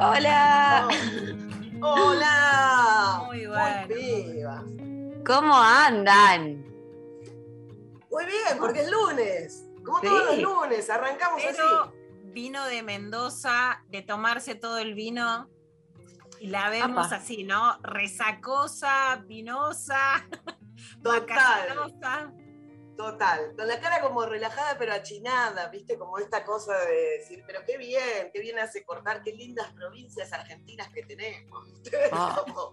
Hola. Hola. Muy bueno. ¿Cómo andan? Muy bien, porque es lunes. Como Sí. todos los lunes, arrancamos Pero así. vino de Mendoza, de tomarse todo el vino. Y la vemos Apa. así, ¿no? Resacosa, vinosa, Total, vacacionosa. Total. Con la cara como relajada pero achinada, ¿viste? Como esta cosa de decir, pero qué bien, qué bien hace cortar, qué lindas provincias argentinas que tenemos. Ah. Como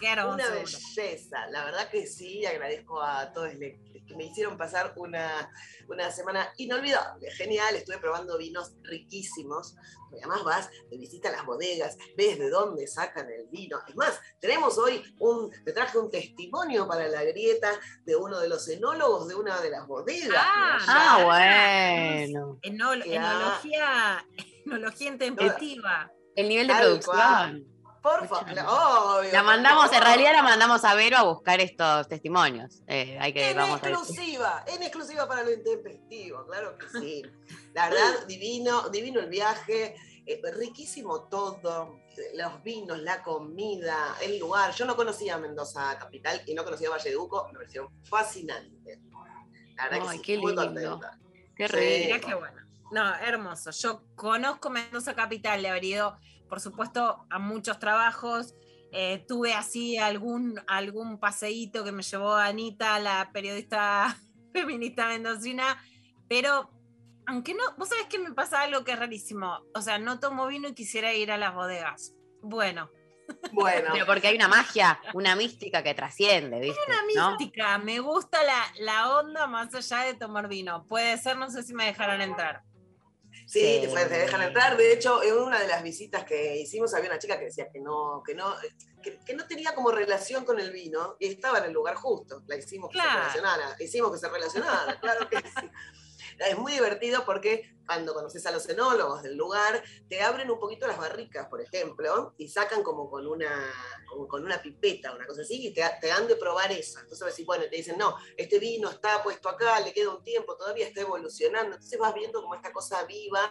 Qué hermoso. una belleza. La verdad que sí, agradezco a todos que me hicieron pasar una, una semana inolvidable, genial. Estuve probando vinos riquísimos. Además vas de visita a las bodegas, ves de dónde sacan el vino. Es más, tenemos hoy un, te traje un testimonio para la grieta de uno de los enólogos de una de las bodegas. Ah, Ah, bueno. Enol- enología, enología intempestiva. El nivel de Tal producción. cual. Por favor, obvio. La mandamos, en realidad la mandamos a Vero a buscar estos testimonios. Eh, hay que, En vamos a exclusiva, en exclusiva para lo intempestivo, claro que sí. La verdad, divino, divino el viaje, eh, riquísimo todo, los vinos, la comida, el lugar. Yo no conocía Mendoza capital y no conocía Valle de Uco, me pareció fascinante. La verdad Ay, que sí, qué muy lindo. contenta. Qué rico. Qué bueno. No, hermoso. Yo conozco Mendoza Capital, le habré ido, por supuesto, a muchos trabajos. Eh, tuve así algún, algún paseíto que me llevó Anita, la periodista feminista mendocina, pero aunque no, vos sabés que me pasa algo que es rarísimo. O sea, no tomo vino y quisiera ir a las bodegas. Bueno, Bueno, Pero porque hay una magia, una mística que trasciende, ¿viste? una ¿No? mística, me gusta la, la onda más allá de tomar vino. Puede ser, no sé si me dejarán entrar. Sí, Sí. te, dejan entrar. De hecho, en una de las visitas que hicimos había una chica que decía que no, que no, que, que no tenía como relación con el vino y estaba en el lugar justo. La hicimos que Claro. se relacionara, hicimos que se relacionara, claro que sí. Es muy divertido porque cuando conoces a los enólogos del lugar, te abren un poquito las barricas, por ejemplo, y sacan como con una, con una pipeta, una cosa así, y te, dan de probar eso. Entonces decir, bueno, te dicen, no, este vino está puesto acá, le queda un tiempo, todavía está evolucionando. Entonces vas viendo como esta cosa viva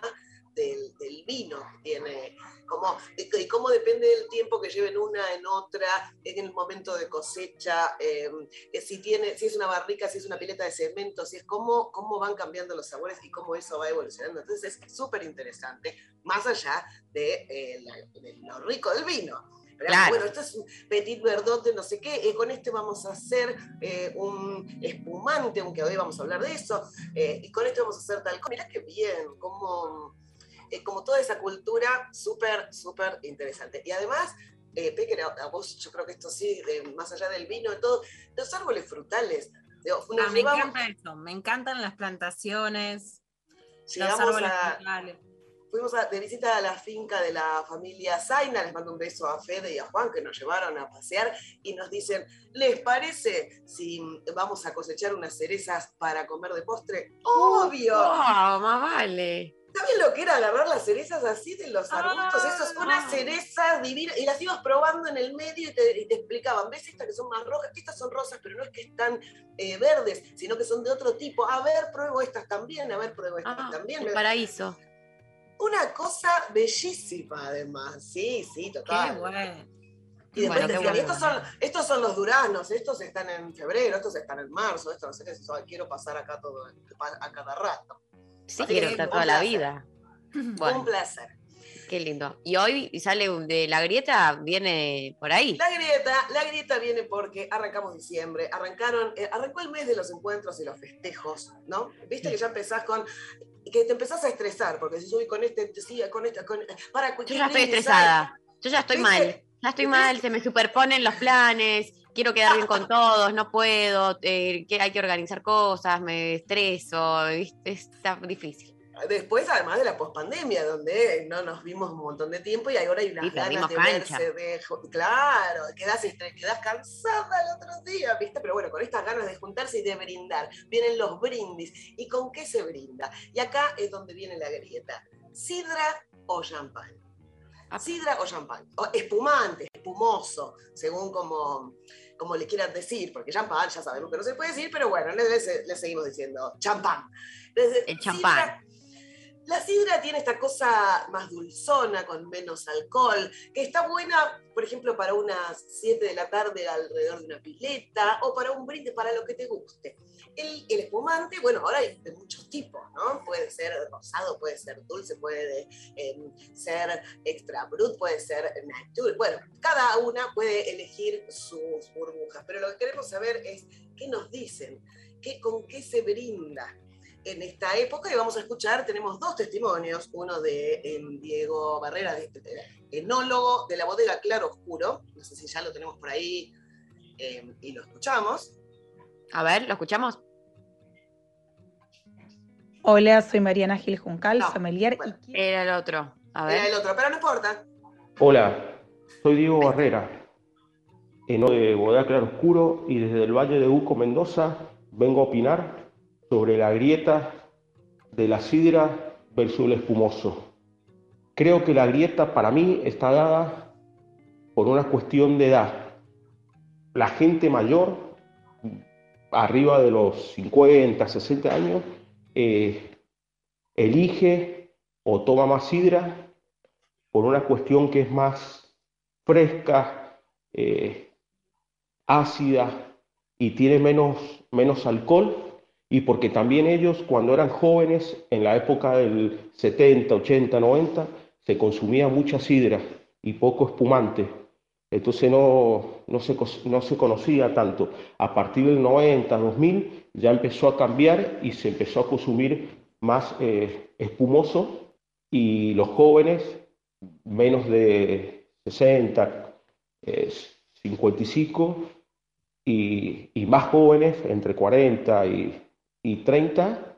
del, del vino que tiene, como, y, cómo depende del tiempo que lleven una en otra, en el momento de cosecha, eh, si, tiene, si es una barrica, si es una pileta de cemento, si es cómo, cómo van cambiando los sabores y cómo eso va evolucionando. Entonces es súper interesante, más allá de, eh, la- de lo rico del vino. Claro. Bueno, esto es un petit verdot de no sé qué, eh, con este vamos a hacer eh, un espumante, aunque hoy vamos a hablar de eso, eh, y con esto vamos a hacer tal cosa. Mirá qué bien, como, eh, como toda esa cultura súper, súper interesante. Y además, eh, Peque, a, a vos yo creo que esto sí, más allá del vino y todo, los árboles frutales. Digo, Ah, me llevamos- encanta eso, me encantan las plantaciones, los llegamos árboles a, frutales. fuimos a- de visita a la finca de la familia Zaina, les mando un beso a Fede y a Juan que nos llevaron a pasear y nos dicen, ¿les parece si vamos a cosechar unas cerezas para comer de postre? Obvio. Oh, más vale. ¿Saben lo que era agarrar las cerezas así de los arbustos? Ah. Esos, unas cerezas divinas, y las ibas probando en el medio y te, y te explicaban, ¿ves estas que son más rojas? Estas son rosas, pero no es que están eh, verdes, sino que son de otro tipo. A ver, pruebo estas también, a ver, pruebo estas Ah, también. el paraíso. Una cosa bellísima, además. Sí, sí, Qué total. bueno. Y después Bueno, qué decían, bueno. estos, son, estos son los duranos, estos están en febrero, estos están en marzo, estos no sé qué, quiero pasar acá todo, a cada rato. Sí, quiero estar toda la vida. Un placer. Qué lindo. Y hoy sale de la grieta, viene por ahí. La grieta, la grieta viene porque arrancamos diciembre, arrancaron, eh, arrancó el mes de los encuentros y los festejos, ¿no? Viste que ya empezás con, que te empezás a estresar, porque si subí con este, sí, con esta, con para Yo ya estoy estresada. Yo ya estoy ¿Viste? mal. Ya estoy mal, se me superponen los planes. Quiero quedar bien con todos, no puedo. eh, que hay que organizar cosas, me estreso. ¿viste? Está difícil. Después, además de la pospandemia, donde no nos vimos un montón de tiempo y ahora hay unas Sí, ganas de cancha. verse, de claro, quedás cansada el otro día, ¿viste? Pero bueno, con estas ganas de juntarse y de brindar, vienen los brindis. ¿Y con qué se brinda? Y acá es donde viene la grieta. ¿Sidra o champán? Ah. Sidra o champán. O espumante, espumoso, según como, como le quieran decir, porque champán ya sabemos que no se puede decir, pero bueno, le, le- seguimos diciendo champán. Entonces, El champán. sidra- la sidra tiene esta cosa más dulzona, con menos alcohol, que está buena, por ejemplo, para unas 7 de la tarde alrededor de una pileta o para un brindis, para lo que te guste. El, espumante, bueno, ahora hay de muchos tipos, ¿no? Puede ser rosado, puede ser dulce, puede eh, ser extra brut, puede ser nature. Bueno, cada una puede elegir sus burbujas, pero lo que queremos saber es qué nos dicen, qué, con qué se brinda en esta época y vamos a escuchar, tenemos dos testimonios, uno de em, Diego Barrera, de- enólogo de la bodega Claro Oscuro, no sé si ya lo tenemos por ahí em, y lo escuchamos. A ver, ¿lo escuchamos? Hola, soy Mariana Gil Juncal, No, sommelier bueno. y quiero Era el otro. A Era ver. el otro, pero no importa. Hola, soy Diego Barrera, eno de Bodega Claro Oscuro y desde el Valle de Uco, Mendoza, vengo a opinar sobre la grieta de la sidra versus el espumoso. Creo que la grieta para mí está dada por una cuestión de edad. La gente mayor, arriba de los 50, 60 años, eh, elige o toma más sidra por una cuestión que es más fresca, eh, ácida y tiene menos, menos alcohol, y porque también ellos cuando eran jóvenes, en la época del 70, 80, 90, se consumía mucha sidra y poco espumante. Entonces no, no, se, no se conocía tanto. A partir del 90, 2000, ya empezó a cambiar y se empezó a consumir más eh, espumoso y los jóvenes menos de 60, eh, 55 y, y más jóvenes, entre 40 y, y 30,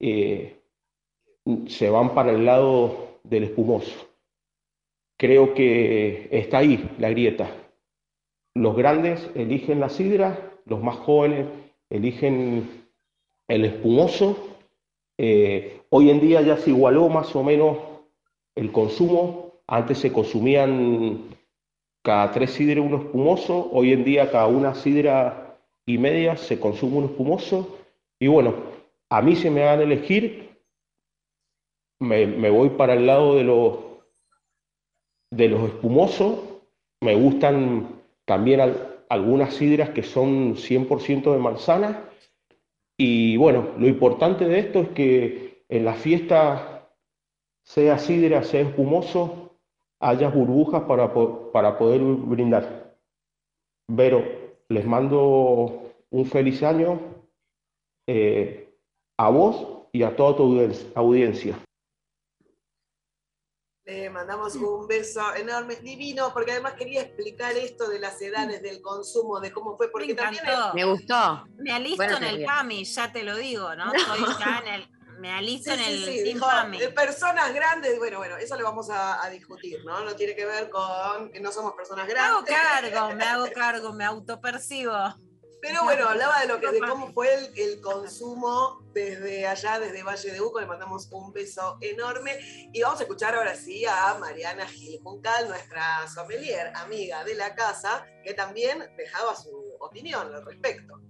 eh, se van para el lado del espumoso. Creo que está ahí la grieta. Los grandes eligen la sidra, los más jóvenes eligen el espumoso. Eh, hoy en día ya se igualó más o menos el consumo. Antes se consumían cada tres sidras uno espumoso, hoy en día cada una sidra y media se consume uno espumoso. Y bueno, a mí se me van a elegir, me voy para el lado de los, de los espumosos. Me gustan también al- algunas sidras que son 100% de manzana. Y bueno, lo importante de esto es que en la fiesta, sea sidra, sea espumoso, haya burbujas para, para poder brindar. Vero, les mando un feliz año eh, a vos y a toda tu audien- audiencia. Le mandamos un beso enorme, divino, porque además quería explicar esto de las edades del consumo, de cómo fue, porque Me también. Me gustó. Me alisto en el. PAMI, ya te lo digo, ¿no? Estoy ya en el. Me alisto Sí, en sí, el sí, dijo, PAMI. de personas grandes, bueno, bueno, eso lo vamos a, a discutir, ¿no? No tiene que ver con que no somos personas Me hago grandes. cargo, me hago cargo, me autopercibo. Pero bueno, hablaba de lo que, de cómo fue el, el consumo desde allá, desde Valle de Uco. Le mandamos un beso enorme. Y vamos a escuchar ahora sí a Mariana Gil Juncal, nuestra sommelier, amiga de la casa, que también dejaba su opinión al respecto.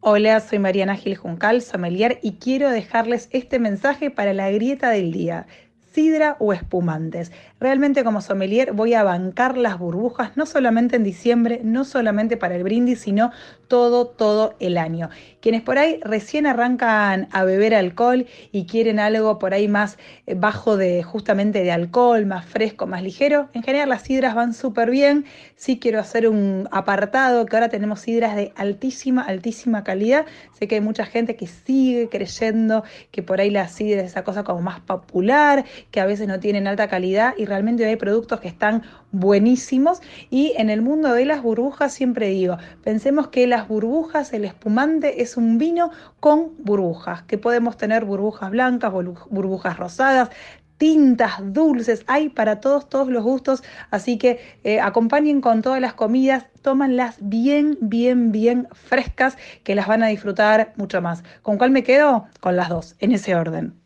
Hola, soy Mariana Gil Juncal, sommelier, y quiero dejarles este mensaje para la grieta del día. sidra o espumantes. Realmente como sommelier voy a bancar las burbujas, no solamente en diciembre, no solamente para el brindis, sino todo, todo el año. Quienes por ahí recién arrancan a beber alcohol y quieren algo por ahí más eh, bajo de justamente de alcohol, más fresco, más ligero, en general las sidras van súper bien. Sí quiero hacer un apartado que ahora tenemos sidras de altísima, altísima calidad. Sé que hay mucha gente que sigue creyendo que por ahí la sidra es esa cosa como más popular, que a veces no tienen alta calidad y realmente hay productos que están buenísimos. Y en el mundo de las burbujas siempre digo, pensemos que las burbujas, el espumante es un vino con burbujas, que podemos tener burbujas blancas, burbu- burbujas rosadas, tintas dulces, hay para todos, todos los gustos, así que eh, acompañen con todas las comidas, tómanlas bien, bien, bien frescas, que las van a disfrutar mucho más. ¿Con cuál me quedo? Con las dos, en ese orden.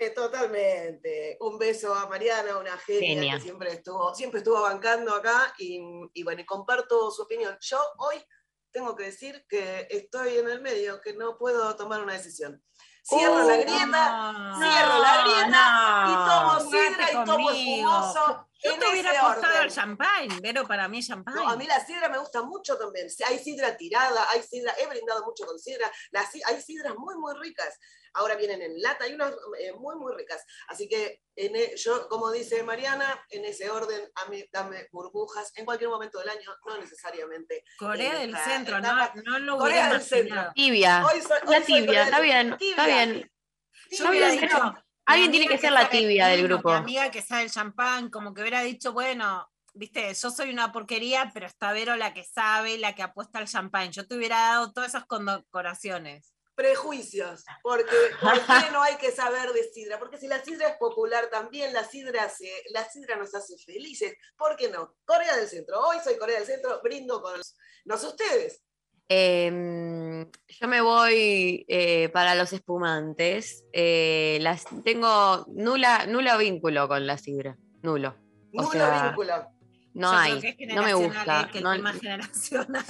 Eh, totalmente. Un beso a Mariana, una genia, Genia. que siempre estuvo, siempre estuvo bancando acá y, y bueno, y comparto su opinión. Yo hoy tengo que decir que estoy en el medio, que no puedo tomar una decisión. Cierro la Uh, grieta, no, cierro la grieta no, y tomo sidra y tomo espumoso. Yo te hubiera apostado al champagne, pero para mí champagne. No, a mí la sidra me gusta mucho también. Hay sidra tirada, hay sidra, he brindado mucho con sidra. Las hay sidras muy, muy ricas. Ahora vienen en lata, hay unas eh, muy, muy ricas. Así que en e- yo, como dice Mariana, en ese orden, a mí dame burbujas en cualquier momento del año, no necesariamente. Corea del esta Centro, no, etapa. no lo Corea del Centro. imaginado. Tibia. Hoy soy- hoy La tibia, está bien, Centro. está Tibia. bien. Yo Tibia, hubiera dicho, alguien tiene que ser la tibia del grupo. Mi amiga que sabe el champán, como que hubiera dicho, bueno, viste, yo soy una porquería, pero está Vero la que sabe, la que apuesta al champán. Yo te hubiera dado todas esas condecoraciones. Prejuicios, porque ¿por qué no hay que saber de sidra? Porque si la sidra es popular también, la sidra, hace, la sidra nos hace felices. ¿Por qué no? Corea del Centro. Hoy soy Corea del Centro, brindo con los, no sé ustedes. Em, yo me voy eh, para los espumantes. Eh, las, tengo nula, nulo vínculo con la sidra. Nulo. O Nulo sea, vínculo. No Yo creo hay. que es No me gusta. eh, que el no- tema generacional.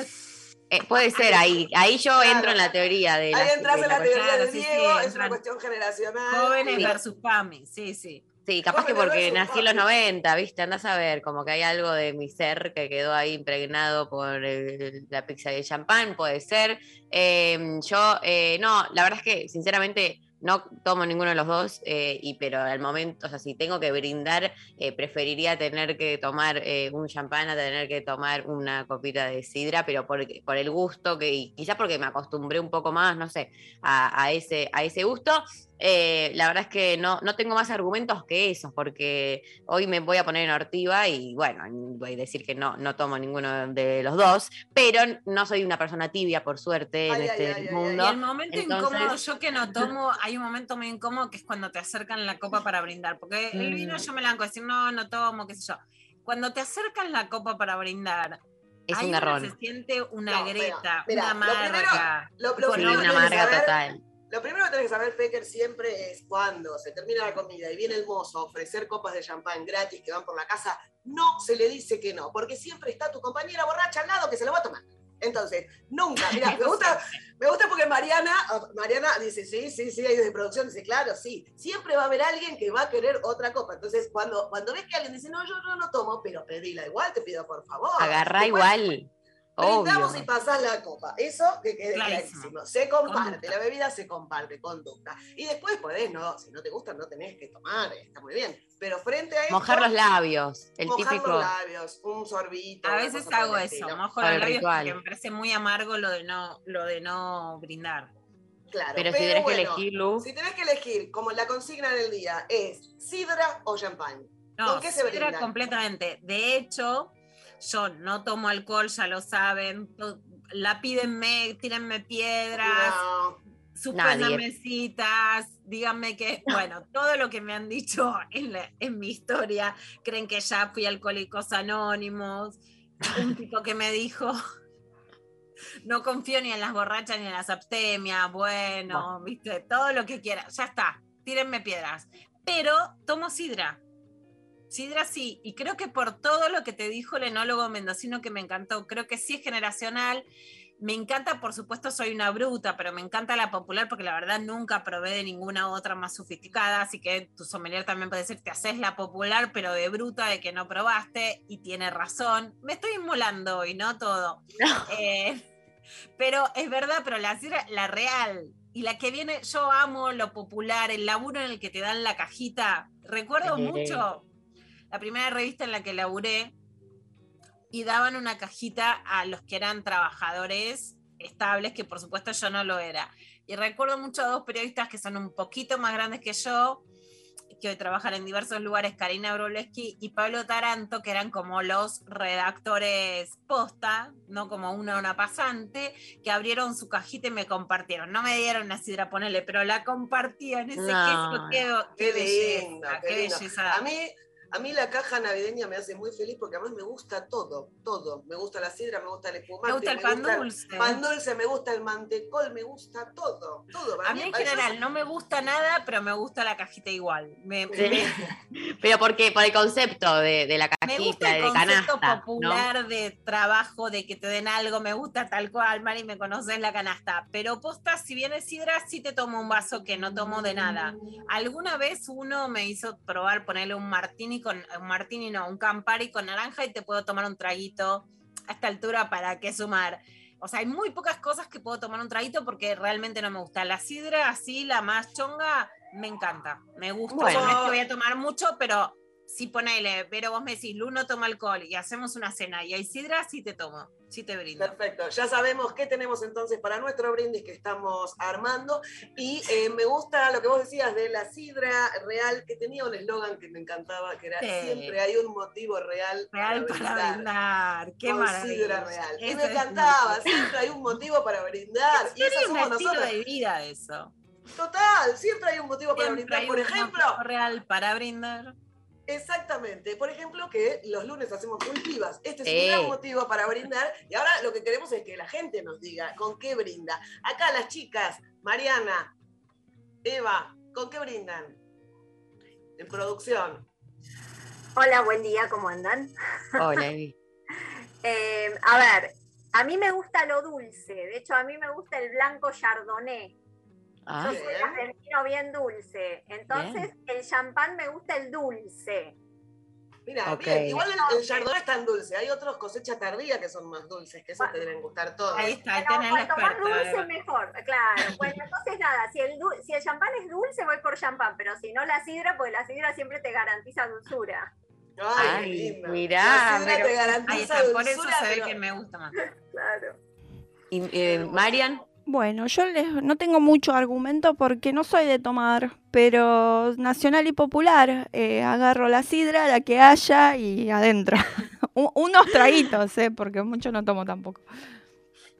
Eh, puede ser ahí. Ahí yo Claro. entro en la teoría de la Ahí entras en la la teoría Claro, de sí, sí, Diego, es una cuestión generacional. Jóvenes Sí. versus PAMI, sí, sí. Sí, capaz que porque nací en los papi. 90, ¿viste? Andás a ver, como que hay algo de mi ser que quedó ahí impregnado por el- la pizza de champán, puede ser. Eh, yo, eh, no, la verdad es que sinceramente no tomo ninguno de los dos, eh, y, pero al momento, o sea, si tengo que brindar, eh, preferiría tener que tomar eh, un champán a tener que tomar una copita de sidra, pero por, por el gusto, que y quizás porque me acostumbré un poco más, no sé, a, a ese, a ese gusto. Eh, la verdad es que no, no tengo más argumentos que esos, porque hoy me voy a poner en ortiva y bueno, voy a decir que no, no tomo ninguno de los dos, pero no soy una persona tibia, por suerte, en Ay, este ay, mundo. Y el momento Entonces- incómodo, yo que no tomo, hay un momento muy incómodo que es cuando te acercan la copa para brindar. Porque el vino Mm. yo me la banco decir, no, no tomo, qué sé yo. Cuando te acercan la copa para brindar, Es un garrón. se siente una No, greta, mira, una lo primero- amarga. Lo, lo primero que una amarga saber- total. Lo primero que tenés que saber, Pecker, siempre es cuando se termina la comida y viene el mozo a ofrecer copas de champán gratis que van por la casa, no se le dice que no, porque siempre está tu compañera borracha al lado que se lo va a tomar. Entonces, nunca, mira, me gusta, me gusta porque Mariana, Mariana dice, sí, sí, sí, hay de producción, dice, claro, sí, siempre va a haber alguien que va a querer otra copa. Entonces, cuando, cuando ves que alguien dice, no, yo, no tomo, pero pedila igual, te pido por favor. Después, igual. Brindamos Obvio. y pasás la copa. Eso que quede Clarísimo. clarísimo. Se comparte, Conducta. la bebida se comparte, conducta. Y después podés, no, si no te gusta, no tenés que tomar, está muy bien. Pero frente a esto, Mojar los labios, el mojar típico. los labios, un sorbito. A veces hago eso, mojo los labios ritual. porque me parece muy amargo lo de no, lo de no brindar. Claro, Pero si tenés que bueno, elegir, Lu, Si tenés que elegir, como la consigna del día, es sidra o champán. No, ¿Con qué se sidra brindan? completamente. De hecho, yo no tomo alcohol, ya lo saben. La pídenme, tírenme piedras, No, suspendanme Nadie. citas, díganme que, bueno, todo lo que me han dicho en, la- en mi historia, creen que ya fui Alcohólicos Anónimos. Un tipo que me dijo, no confío ni en las borrachas ni en las abstemias, bueno, viste, todo lo que quiera, ya está, tírenme piedras. Pero tomo sidra. Sidra sí, y creo que por todo lo que te dijo el enólogo mendocino que me encantó, creo que sí es generacional. Me encanta, por supuesto, soy una bruta, pero me encanta la popular porque la verdad nunca probé de ninguna otra más sofisticada, así que tu sommelier también puede decir, te haces la popular, pero de bruta, de que no probaste, y tiene razón. Me estoy inmolando hoy, ¿no? Todo. Eh, pero es verdad, pero la, la real y la que viene, yo amo lo popular, el laburo en el que te dan la cajita. Recuerdo mucho la primera revista en la que laburé y daban una cajita a los que eran trabajadores estables, que por supuesto yo no lo era. Y recuerdo mucho a dos periodistas que son un poquito más grandes que yo, que hoy trabajan en diversos lugares, Karina Broleschi y Pablo Taranto, que eran como los redactores posta, no como una una pasante, que abrieron su cajita y me compartieron. No me dieron una sidra, ponele, pero la compartían. Ese No. queso, qué, Qué belleza, lindo, qué, qué lindo. belleza. A mí, a mí la caja navideña me hace muy feliz porque además me gusta todo, todo. Me gusta la sidra, me gusta el espumante. me gusta el pan dulce. pan dulce, me gusta el mantecol, me gusta todo, todo. A mí en eso- general no me gusta nada, pero me gusta la cajita igual. Me, Sí. me- Pero porque por el concepto de, de la me cajita, gusta el de concepto canasta, ¿no? popular de trabajo, de que te den algo, me gusta tal cual, Mari, me conoces la canasta. Pero posta, si vienes sidra, sí te tomo un vaso que no tomo de nada. Alguna vez uno me hizo probar ponerle un martini con, un martini no, un Campari con naranja y te puedo tomar un traguito a esta altura para qué sumar. O sea, hay muy pocas cosas que puedo tomar un traguito porque realmente no me gusta. La sidra, así, la más chonga, me encanta. Me gusta. Bueno. No es que voy a tomar mucho, pero si ponele, pero vos me decís, Lu no toma alcohol y hacemos una cena y hay sidra, sí te tomo, sí te brindo. Perfecto, ya sabemos qué tenemos entonces para nuestro brindis que estamos armando. Y eh, me gusta lo que vos decías de la sidra real, que tenía un eslogan que me encantaba, que era Sí. siempre hay un motivo real, Real para brindar, qué con maravilla. sidra real. Y me encantaba, siempre hay un motivo para brindar. Y un somos estilo nosotros. de vida eso. Total, siempre hay un motivo para Siempre brindar. hay Por un ejemplo, motivo real para brindar. Exactamente. Por ejemplo, que los lunes hacemos full pibas. Este es un gran motivo para brindar. Y ahora lo que queremos es que la gente nos diga con qué brinda. Acá las chicas, Mariana, Eva, ¿con qué brindan? En producción. Hola, buen día, ¿cómo andan? Hola, Evi. Eh, a ver, a mí me gusta lo dulce, de hecho a mí me gusta el blanco chardonnay. Ah, Yo soy argentino bien dulce, entonces el champán me gusta el dulce. Mira, Ok. bien, igual el, el chardonnay es tan dulce. Hay otros cosechas tardías que son más dulces, que eso te deben gustar todos. Ahí está, ahí Pero tenés la cuanto más dulce mejor, claro. Bueno, entonces nada, si el, si el champán es dulce voy por champán, pero si no la sidra, porque la sidra siempre te garantiza dulzura. Ay, Ay, qué lindo. mirá, La sidra pero- te garantiza Ahí está, por eso dulzura, se ve pero- que me gusta más. Claro. y, eh, Marian, Bueno, yo les- no tengo mucho argumento porque no soy de tomar, pero nacional y popular, eh, agarro la sidra, la que haya y adentro. Unos traguitos, eh, porque mucho no tomo tampoco.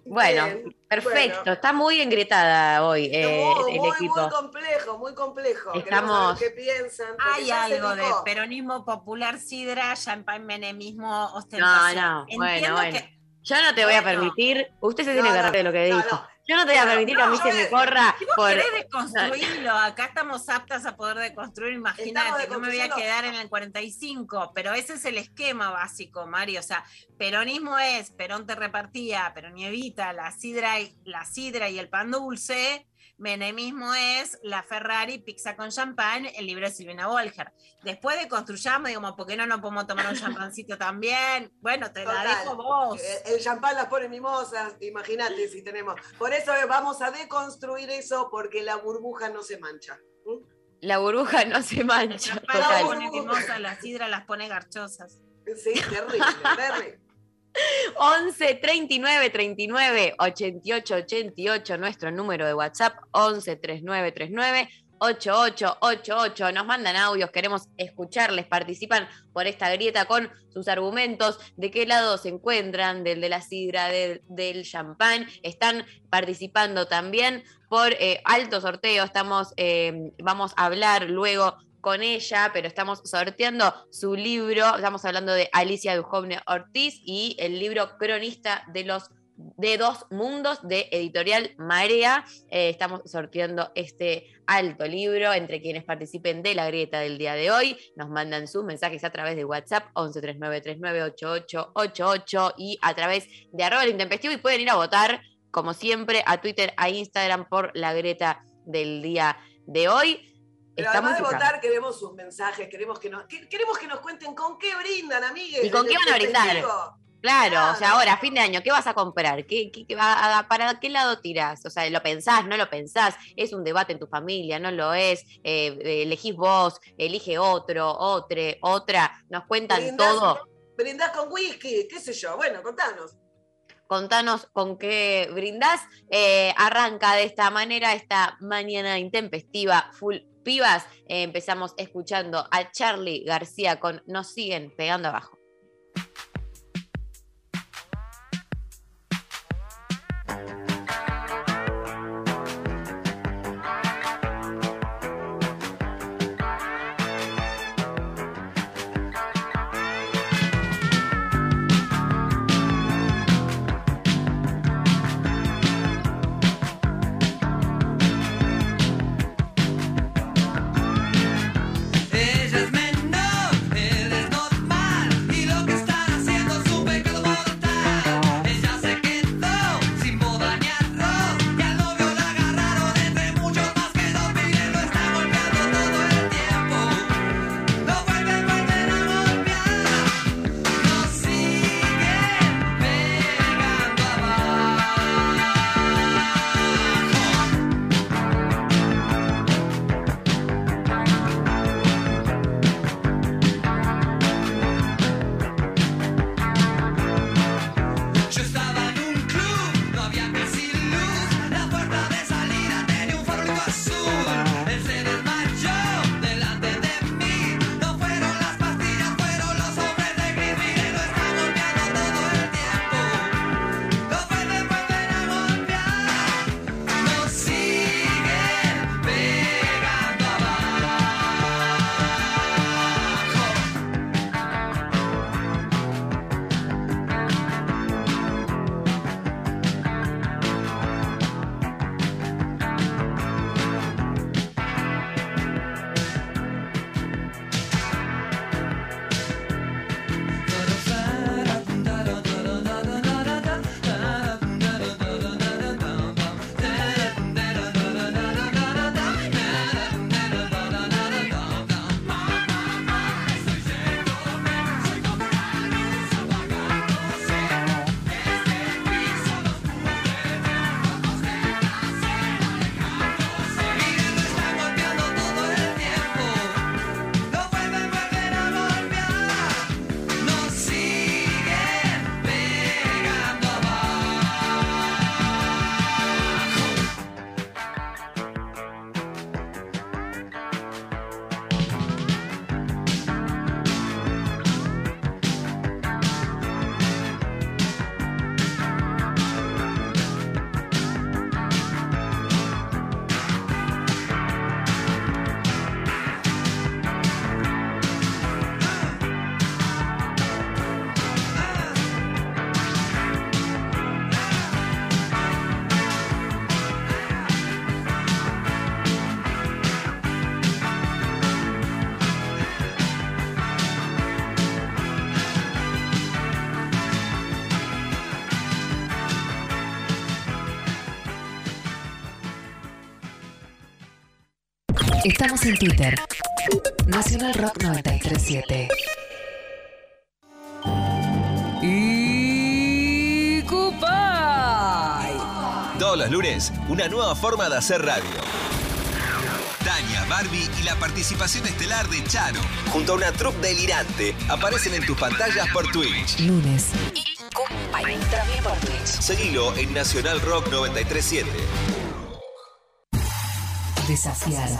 bueno, Bien, perfecto. bueno. Está muy engrietada hoy eh, muy, el muy, equipo. muy complejo, muy complejo. Estamos- qué piensan. Hay algo de peronismo popular, sidra, champán, menemismo, ostentación. No, no, bueno, Entiendo bueno. que Yo no te voy a permitir, usted se No, tiene que no, arrepentir de lo que no, dijo. No. Yo no te voy a No, permitir que a mí se me corra si vos por... querés deconstruirlo, acá estamos aptas a poder deconstruir, imagínate, no me voy a quedar en el 45, pero ese es el esquema básico, Mario, o sea, peronismo es, Perón te repartía, Perón y Evita, la sidra y, la sidra y el pan dulce, menemismo es la Ferrari, pizza con champán, el libro de Silvina Bolger. Después de construyamos, digamos, ¿por qué no nos podemos tomar un champancito también? Bueno, te la Total. dejo vos. Eh, El champán las pone mimosas, imagínate si tenemos. Por eso vamos a deconstruir eso porque la burbuja no se mancha. ¿Mm? La burbuja no se mancha. las Total. pone mimosas, la sidra las pone garchosas. Sí, terrible, terrible. 11 39 39 88 88, nuestro número de WhatsApp, 11 39 39 8888. Nos mandan audios, queremos escucharles, participan por esta grieta con sus argumentos, de qué lado se encuentran, del de la sidra, del, del champán. Están participando también por eh, alto sorteo. Estamos, eh, vamos a hablar luego con ella, pero estamos sorteando su libro. Estamos hablando de Alicia Dujovne Ortiz y el libro Cronista de los de Dos Mundos de Editorial Marea. Eh, estamos sorteando este alto libro entre quienes participen de la grieta del día de hoy. Nos mandan sus mensajes a través de WhatsApp 1139398888 y a través de arroba el intempestivo y pueden ir a votar, como siempre, a Twitter, a Instagram por la grieta del día de hoy. Pero además de votar, queremos sus mensajes, queremos que nos, que- queremos que nos cuenten con qué brindan, amigues. ¿Y con qué van a brindar? Claro, o sea, ahora, fin de año, ¿qué vas a comprar? ¿Qué, qué- qué va a- ¿Para qué lado tirás? O sea, ¿lo pensás, no lo pensás? ¿Es un debate en tu familia? ¿No lo es? Eh, eh, ¿Elegís vos? ¿Elige otro, otre, otra? Nos cuentan Brindás- todo. Brindás con whisky, qué sé yo. Bueno, contanos. Contanos con qué brindás. Eh, arranca de esta manera esta mañana intempestiva, full pibas. Eh, empezamos escuchando a Charlie García con Nos siguen pegando abajo. En Twitter. Nacional Rock 937. Y Cupay. Todos los lunes, una nueva forma de hacer radio. Tania, Barbie y la participación estelar de Charo, junto a una troupe delirante, aparecen en tus pantallas por Twitch. Lunes. Cupay. También por Twitch. Seguilo en Nacional Rock 937. Desafiar.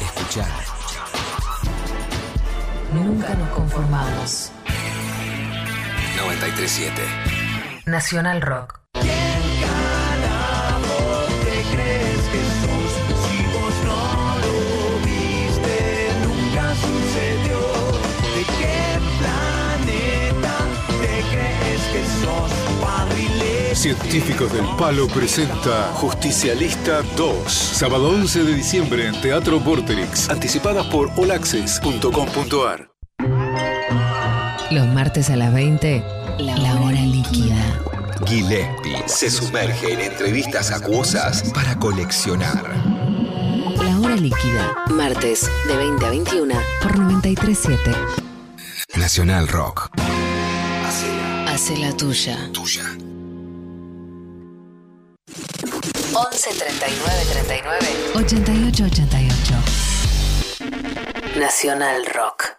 Escuchar. Nunca nos conformamos. 937. Nacional Rock. Científicos del Palo presenta Justicialista 2. Sábado 11 de diciembre en Teatro Vorterix. Anticipadas por olaxes.com.ar. Los martes a las 20, la hora líquida. Gillespie se sumerge en entrevistas acuosas para coleccionar. La hora líquida. Martes de 20 a 21 por 937. Nacional Rock. Hace la tuya. Tuya. 39 39 88 88. Nacional Rock.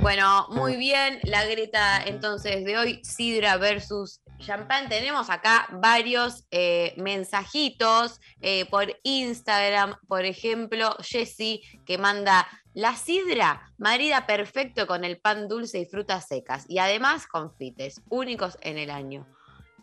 Bueno, muy bien, la Greta entonces de hoy, Sidra versus Champán. Tenemos acá varios eh, mensajitos eh, por Instagram, por ejemplo, Jessie que manda la sidra, marida perfecto con el pan dulce y frutas secas y además confites, únicos en el año.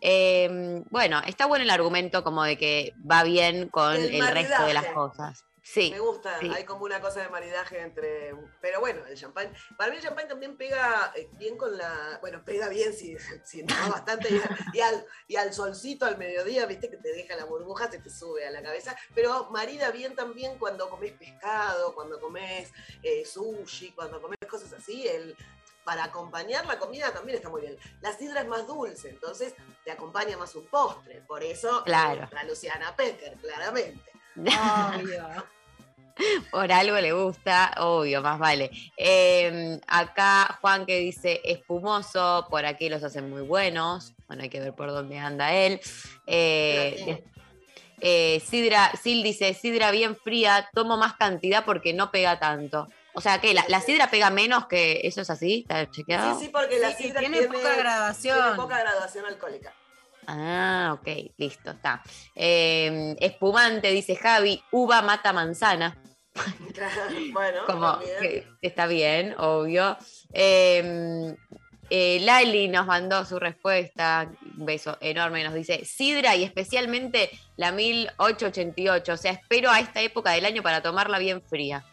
Eh, bueno, está bueno el argumento como de que va bien con El el, resto de las cosas. Sí. Me gusta, sí. hay como una cosa de maridaje entre. Pero bueno, el champán. Para mí el champán también pega eh, bien con la. Bueno, pega bien si, si no bastante. Y, y al, y al solcito al mediodía, viste que te deja la burbuja, se te sube a la cabeza. Pero marida bien también cuando comes pescado, cuando comes eh, sushi, cuando comes cosas así. El, para acompañar la comida también está muy bien. La sidra es más dulce, entonces te acompaña más un postre. Por eso, Claro. la Luciana Pecker, claramente. Obvio. Por algo le gusta, obvio, más vale. Eh, acá Juan que dice espumoso, por aquí los hacen muy buenos. Bueno, hay que ver por dónde anda él. Eh, eh, sidra, Sil dice, sidra bien fría, tomo más cantidad porque no pega tanto. O sea que la, la sidra pega menos que eso es así, ¿está chequeado? Sí, sí, porque la Sí, sidra tiene poca graduación. Tiene poca graduación alcohólica. Ah, ok, listo, está. Eh, espumante, dice Javi, uva mata manzana. bueno, como que está bien, obvio. Eh, eh, Lali nos mandó su respuesta, un beso enorme, nos dice, Sidra y especialmente la 1888, o sea, espero a esta época del año para tomarla bien fría.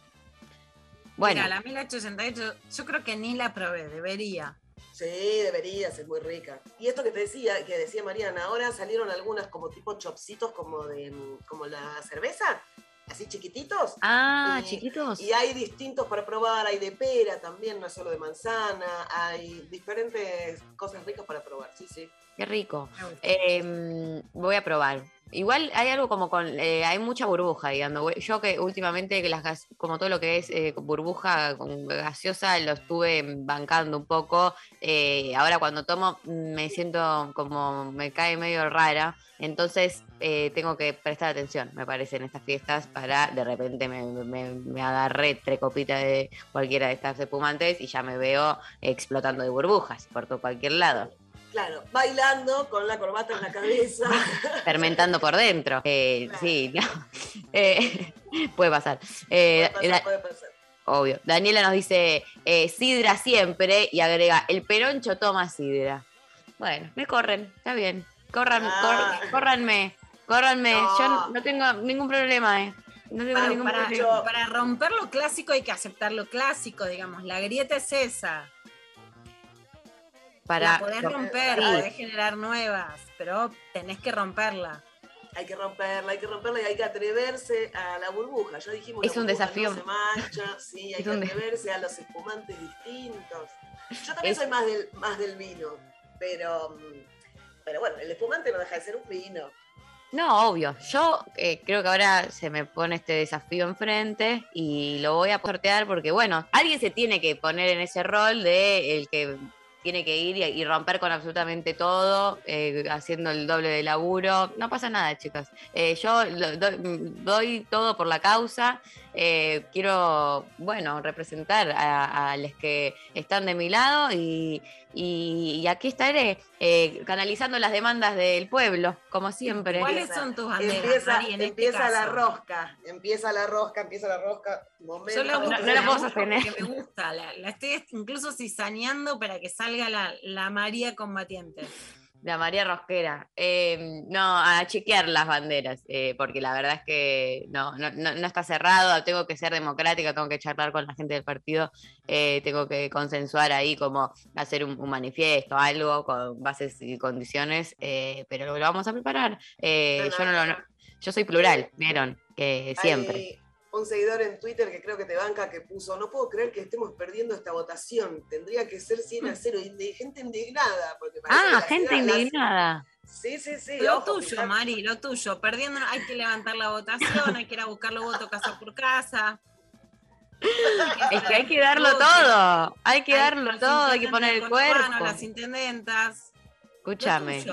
Bueno, Mira, la 1888, yo creo que ni la probé, debería. Sí, debería ser muy rica. Y esto que te decía, que decía Mariana, ahora salieron algunas como tipo chopsitos como de como la cerveza, así chiquititos. ah, y- chiquitos. Y hay distintos para probar, hay de pera también, no es solo de manzana, hay diferentes cosas ricas para probar, sí, sí. Qué rico. Eh, voy a probar. Igual hay algo como con. eh, hay mucha burbuja, digamos. Yo que últimamente, que las gas- como todo lo que es eh, burbuja con gaseosa, lo estuve bancando un poco. eh, ahora cuando tomo, me siento como. me cae medio rara. Entonces eh, tengo que prestar atención, me parece, en estas fiestas para de repente me, me, me agarré tres copitas de cualquiera de estas espumantes y ya me veo explotando de burbujas por todo cualquier lado. Claro, bailando con la corbata en la cabeza. fermentando por dentro. Eh, Sí, no. Eh, puede pasar. Eh, Puede pasar, Da- puede pasar. obvio. Daniela nos dice eh, sidra siempre y agrega el peroncho toma sidra. Bueno, me corren, está bien. Corran, Ah. cor- córranme, córranme. No. Yo no, no tengo ningún problema, eh. No tengo Para, ningún para- problema. para romper lo clásico hay que aceptar lo clásico, digamos. La grieta es esa. Para, la podés romper, sí. podés generar nuevas, pero tenés que romperla. Hay que romperla, hay que romperla y hay que atreverse a la burbuja. Ya dijimos, Es la un desafío. No se mancha, sí, hay Es que de- atreverse a los espumantes distintos. Yo también Es- soy más del, más del vino, pero, pero bueno, el espumante no deja de ser un vino. No, obvio. Yo eh, creo que ahora se me pone este desafío enfrente y lo voy a sortear porque, bueno, alguien se tiene que poner en ese rol de el que tiene que ir y, romper con absolutamente todo, eh, haciendo el doble de laburo. No pasa nada, chicos. Eh, yo do- doy todo por la causa. Eh, quiero, bueno, representar a, a los que están de mi lado y, y- y aquí estaré eh, canalizando las demandas del pueblo, como siempre. ¿Cuáles son tus banderas, Empieza, Mari, en este la rosca, empieza la rosca, empieza la rosca. Momento. Yo la busco, no la puedo busco sostener. me gusta, la, la estoy incluso cizañando para que salga la, la María combatiente. La María Rosquera. Eh, no, a chequear las banderas, eh, porque la verdad es que no, no, no- está cerrado, tengo que ser democrática, tengo que charlar con la gente del partido, eh, tengo que consensuar ahí como hacer un, un manifiesto, algo con bases y condiciones, eh, pero lo, lo vamos a preparar. Eh, No, yo, no, yo soy plural, vieron, que siempre. Hay un seguidor en Twitter que creo que te banca que puso, no puedo creer que estemos perdiendo esta votación, tendría que ser 100 a 0, y de- gente indignada. Porque Ah, gente ciudad- indignada. Sí, sí, sí. Lo ojo, tuyo. Mari, lo tuyo. Perdiendo, hay que levantar la votación, hay que ir a buscar los votos casa por casa. Es que hay que darlo todo, hay que darlo todo, hay que poner el cuerpo. Las intendentas. Escúchame.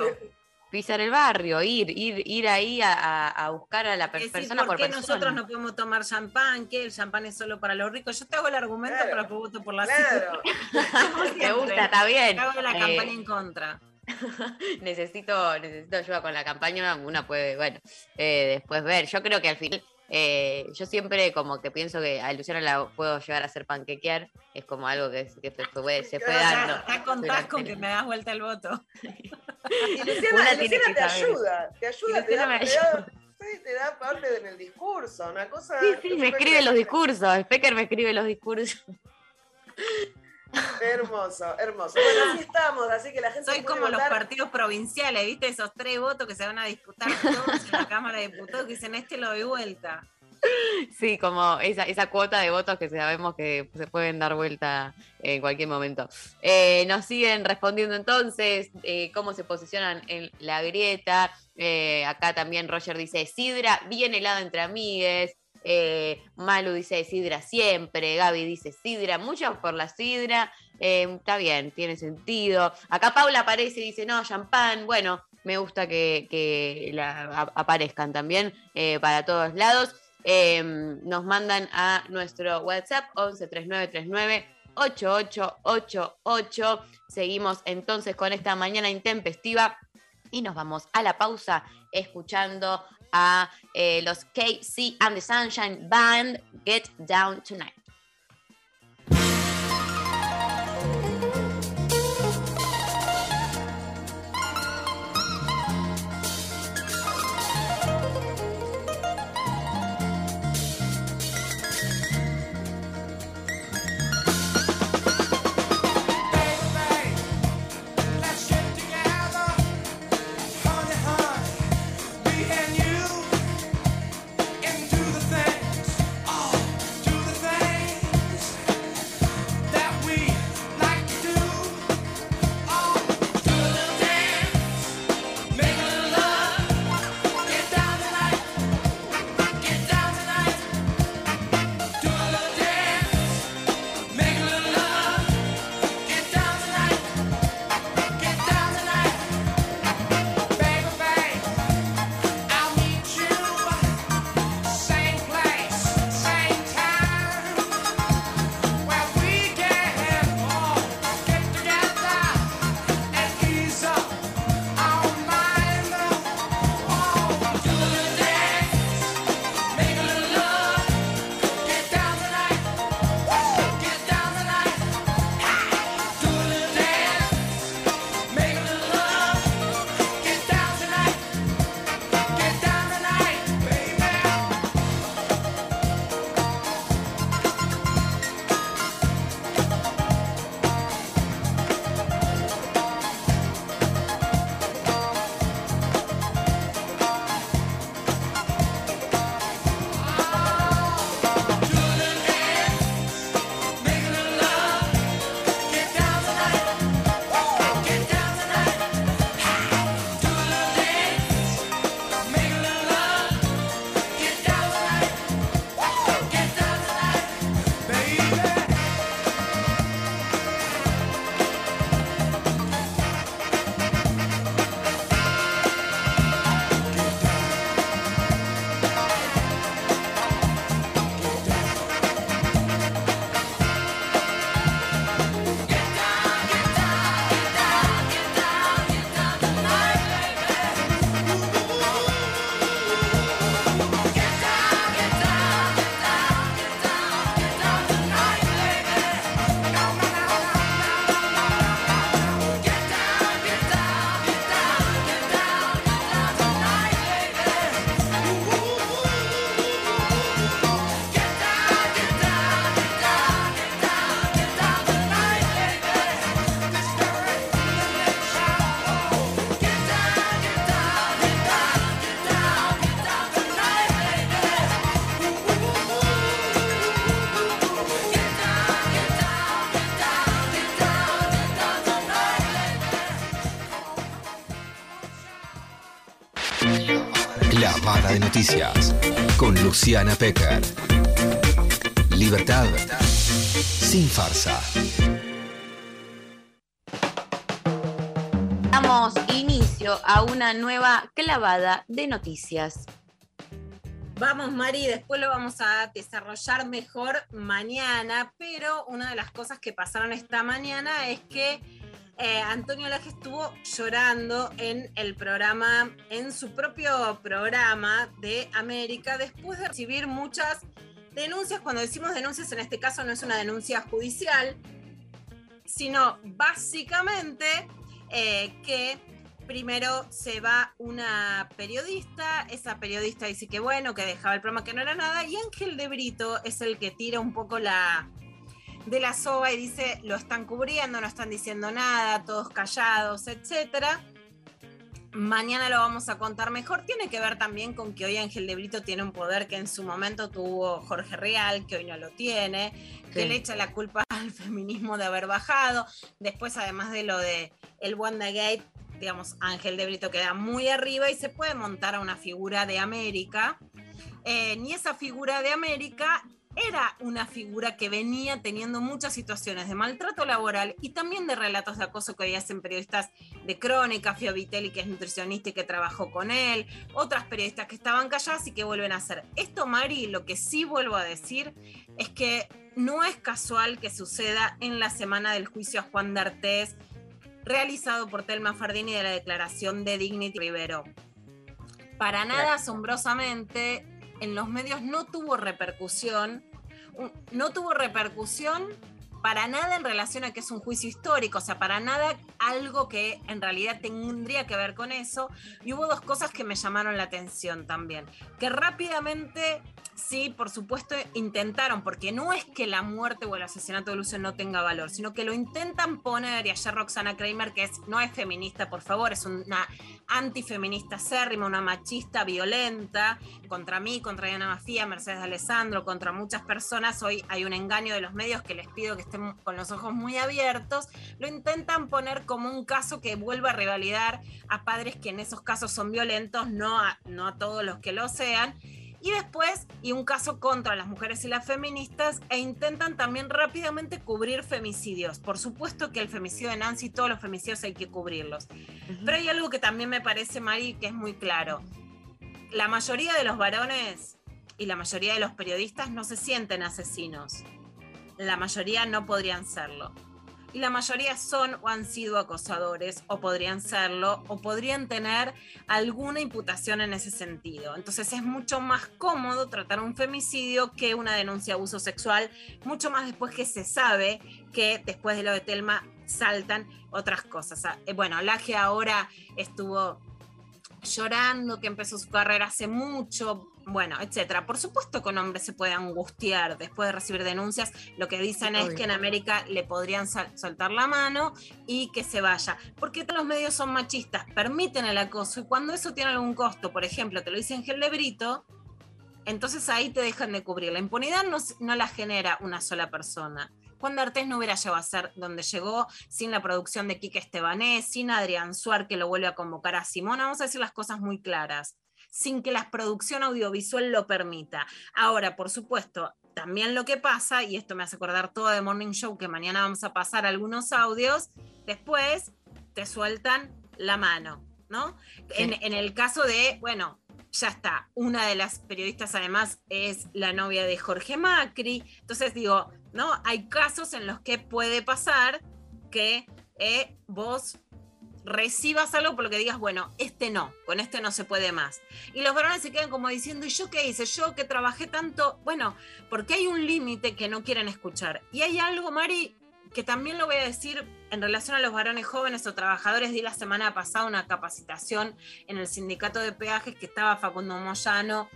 Pisar el barrio, ir, ir, ir ahí a, a- a buscar a la per- Decir, persona ¿por por qué persona. nosotros no podemos tomar champán? Que el champán es solo para los ricos. Yo te hago el argumento Claro. para que voto por la Claro. Me gusta, está bien. Te hago la Eh, campaña en contra. necesito, necesito ayuda con la campaña, una puede, bueno, eh, después ver. Yo creo que al final, eh, yo siempre como que pienso que a Luciana la puedo llegar a hacer panquequear, es como algo que, que se fue, se fue dando. Ya contás con que me das vuelta el voto. Y Luciana, tiene te ayuda, te ayuda, te da, Luciana me te da- sí, te da parte en el discurso, una cosa. Sí, sí, me escribe los discursos, Specker me escribe los discursos. Hermoso, hermoso. Bueno, así estamos, así que la gente Soy como los partidos provinciales, ¿viste? Esos tres votos que se van a disputar todos en la Cámara de Diputados que dicen este lo doy vuelta. Sí, como esa, esa cuota de votos que sabemos que se pueden dar vuelta en cualquier momento. Eh, nos siguen respondiendo entonces eh, cómo se posicionan en la grieta. Eh, acá también Roger dice Sidra, bien helado entre amigues. Eh, Malu dice Sidra siempre. Gaby dice Sidra, mucho por la Sidra. Eh, está bien, tiene sentido. Acá Paula aparece y dice no, champán. Bueno, me gusta que, la- aparezcan también eh, para todos lados. Eh, nos mandan a nuestro WhatsApp 113939 8888. Seguimos entonces con esta mañana intempestiva y nos vamos a la pausa escuchando eh, los KC and the Sunshine Band Get Down Tonight. Noticias con Luciana Pecker. Libertad sin farsa. Damos inicio a una nueva clavada de noticias. Vamos, Mari, después lo vamos a desarrollar mejor mañana, pero una de las cosas que pasaron esta mañana es que eh, Antonio Laje estuvo llorando en el programa, en su propio programa de América, después de recibir muchas denuncias. Cuando decimos denuncias, en este caso no es una denuncia judicial, sino básicamente eh, que primero se va una periodista, esa periodista dice que bueno, que dejaba el programa, que no era nada, y Ángel de Brito es el que tira un poco la de la soga y dice, lo están cubriendo, no están diciendo nada, todos callados, etcétera. Mañana lo vamos a contar mejor. Tiene que ver también con que hoy Ángel de Brito tiene un poder que en su momento tuvo Jorge Real, que hoy no lo tiene, que le echa la culpa al feminismo de haber bajado. Después, además de lo de el WandaGate, digamos, Ángel de Brito queda muy arriba y se puede montar a una figura de América. Eh, ni esa figura de América era una figura que venía teniendo muchas situaciones de maltrato laboral y también de relatos de acoso que hoy hacen periodistas de crónica, Fio Vitelli, que es nutricionista y que trabajó con él, otras periodistas que estaban calladas y que vuelven a hacer. Esto, Mari, lo que sí vuelvo a decir es que no es casual que suceda en la semana del juicio a Juan D'Artés, realizado por Telma Fardini de la declaración de Dignity Rivero. Para nada asombrosamente, en los medios no tuvo repercusión, no tuvo repercusión para nada en relación a que es un juicio histórico, o sea, para nada algo que en realidad tendría que ver con eso. Y hubo dos cosas que me llamaron la atención también, que rápidamente, sí, por supuesto, intentaron, porque no es que la muerte o el asesinato de Lucio no tenga valor, sino que lo intentan poner, y ayer Roxana Kramer, que es, no es feminista, por favor, es una antifeminista acérrima, una machista violenta, contra mí, contra Diana Mafía, Mercedes Alessandro, contra muchas personas. Hoy hay un engaño de los medios que les pido que estén con los ojos muy abiertos. Lo intentan poner como un caso que vuelva a revalidar a padres que en esos casos son violentos, no a, no a todos los que lo sean. Y después, y un caso contra las mujeres y las feministas, e intentan también rápidamente cubrir femicidios. Por supuesto que el femicidio de Nancy, todos los femicidios hay que cubrirlos. Pero hay algo que también me parece, Mari, que es muy claro. La mayoría de los varones y la mayoría de los periodistas no se sienten asesinos. La mayoría no podrían serlo. Y la mayoría son o han sido acosadores, o podrían serlo, o podrían tener alguna imputación en ese sentido. Entonces es mucho más cómodo tratar un femicidio que una denuncia de abuso sexual, mucho más después que se sabe que después de lo de Telma saltan otras cosas. Ah, eh, Bueno, Laje ahora estuvo llorando, que empezó su carrera hace mucho, bueno, etcétera. Por supuesto que un hombre se puede angustiar después de recibir denuncias. Lo que dicen es Obvio. que en América le podrían sal- soltar la mano y que se vaya. Porque todos los medios son machistas, permiten el acoso y cuando eso tiene algún costo, por ejemplo, te lo dice Ángel de Brito, entonces ahí te dejan de cubrir. La impunidad no, la genera una sola persona. Juan D'Artés no hubiera llegado a ser donde llegó sin la producción de Quique Estebanés, sin Adrián Suar que lo vuelve a convocar a Simona. Vamos a decir las cosas muy claras, sin que la producción audiovisual lo permita. Ahora, por supuesto, también lo que pasa, y esto me hace acordar todo de Morning Show, que mañana vamos a pasar algunos audios, después te sueltan la mano, ¿no? En, en el caso de, bueno, ya está, una de las periodistas además es la novia de Jorge Macri, entonces digo, ¿no? Hay casos en los que puede pasar que eh, vos recibas algo por lo que digas, bueno, este no, con este no se puede más. Y los varones se quedan como diciendo, ¿y yo qué hice? Yo que trabajé tanto, bueno, porque hay un límite que no quieren escuchar. Y hay algo, Mari, que también lo voy a decir en relación a los varones jóvenes o trabajadores. Di la semana pasada una capacitación en el sindicato de peajes que estaba Facundo Moyano,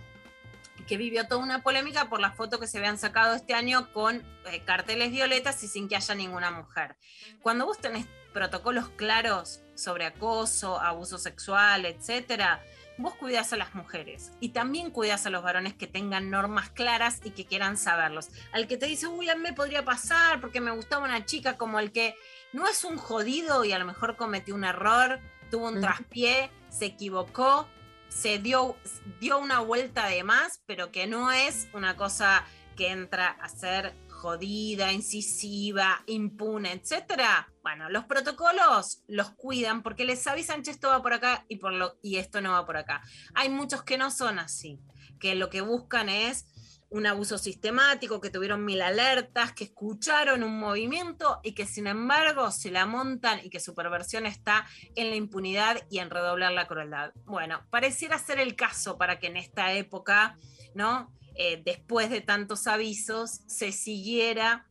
que vivió toda una polémica por la foto que se habían sacado este año con eh, carteles violetas y sin que haya ninguna mujer. Cuando vos tenés protocolos claros sobre acoso, abuso sexual, etcétera, vos cuidás a las mujeres y también cuidás a los varones que tengan normas claras y que quieran saberlos. Al que te dice, uy, a mí me podría pasar porque me gustaba una chica, como el que no es un jodido y a lo mejor cometió un error, tuvo un traspié, se equivocó, se dio, dio una vuelta de más, pero que no es una cosa que entra a ser jodida, incisiva, impune, etcétera. Bueno, los protocolos los cuidan porque les avisan, che, esto va por acá y, por lo, y esto no va por acá. Hay muchos que no son así, que lo que buscan es un abuso sistemático, que tuvieron mil alertas, que escucharon un movimiento y que sin embargo se la montan y que su perversión está en la impunidad y en redoblar la crueldad. Bueno, pareciera ser el caso para que en esta época, ¿no? Eh, después de tantos avisos, se siguiera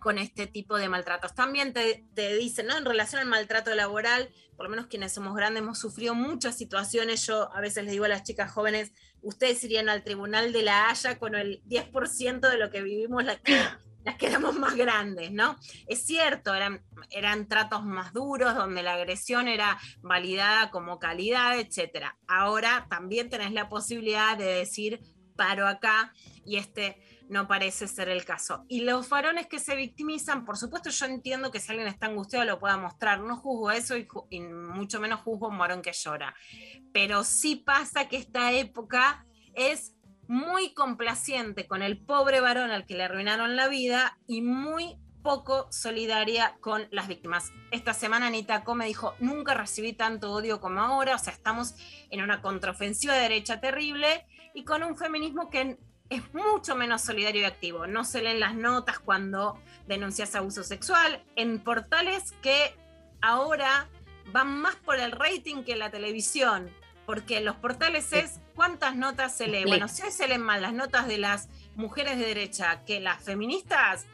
con este tipo de maltratos. También te, te, dicen, ¿no? En relación al maltrato laboral, por lo menos quienes somos grandes hemos sufrido muchas situaciones. Yo a veces les digo a las chicas jóvenes, ustedes irían al tribunal de la Haya con el 10% de lo que vivimos las que, las que éramos más grandes, ¿no? Es cierto, eran, eran tratos más duros, donde la agresión era validada como calidad, etc. Ahora también tenés la posibilidad de decir, paro acá, y este no parece ser el caso. Y los varones que se victimizan, por supuesto, yo entiendo que si alguien está angustiado lo pueda mostrar, no juzgo eso y, mucho menos juzgo a un varón que llora. Pero sí pasa que esta época es muy complaciente con el pobre varón al que le arruinaron la vida y muy poco solidaria con las víctimas. Esta semana Anita Come dijo, nunca recibí tanto odio como ahora, o sea, estamos en una contraofensiva de derecha terrible y con un feminismo que es mucho menos solidario y activo. No se leen las notas cuando denuncias abuso sexual en portales que ahora van más por el rating que la televisión, porque los portales es cuántas notas se lee. Bueno, si hoy se leen más las notas de las mujeres de derecha que las feministas,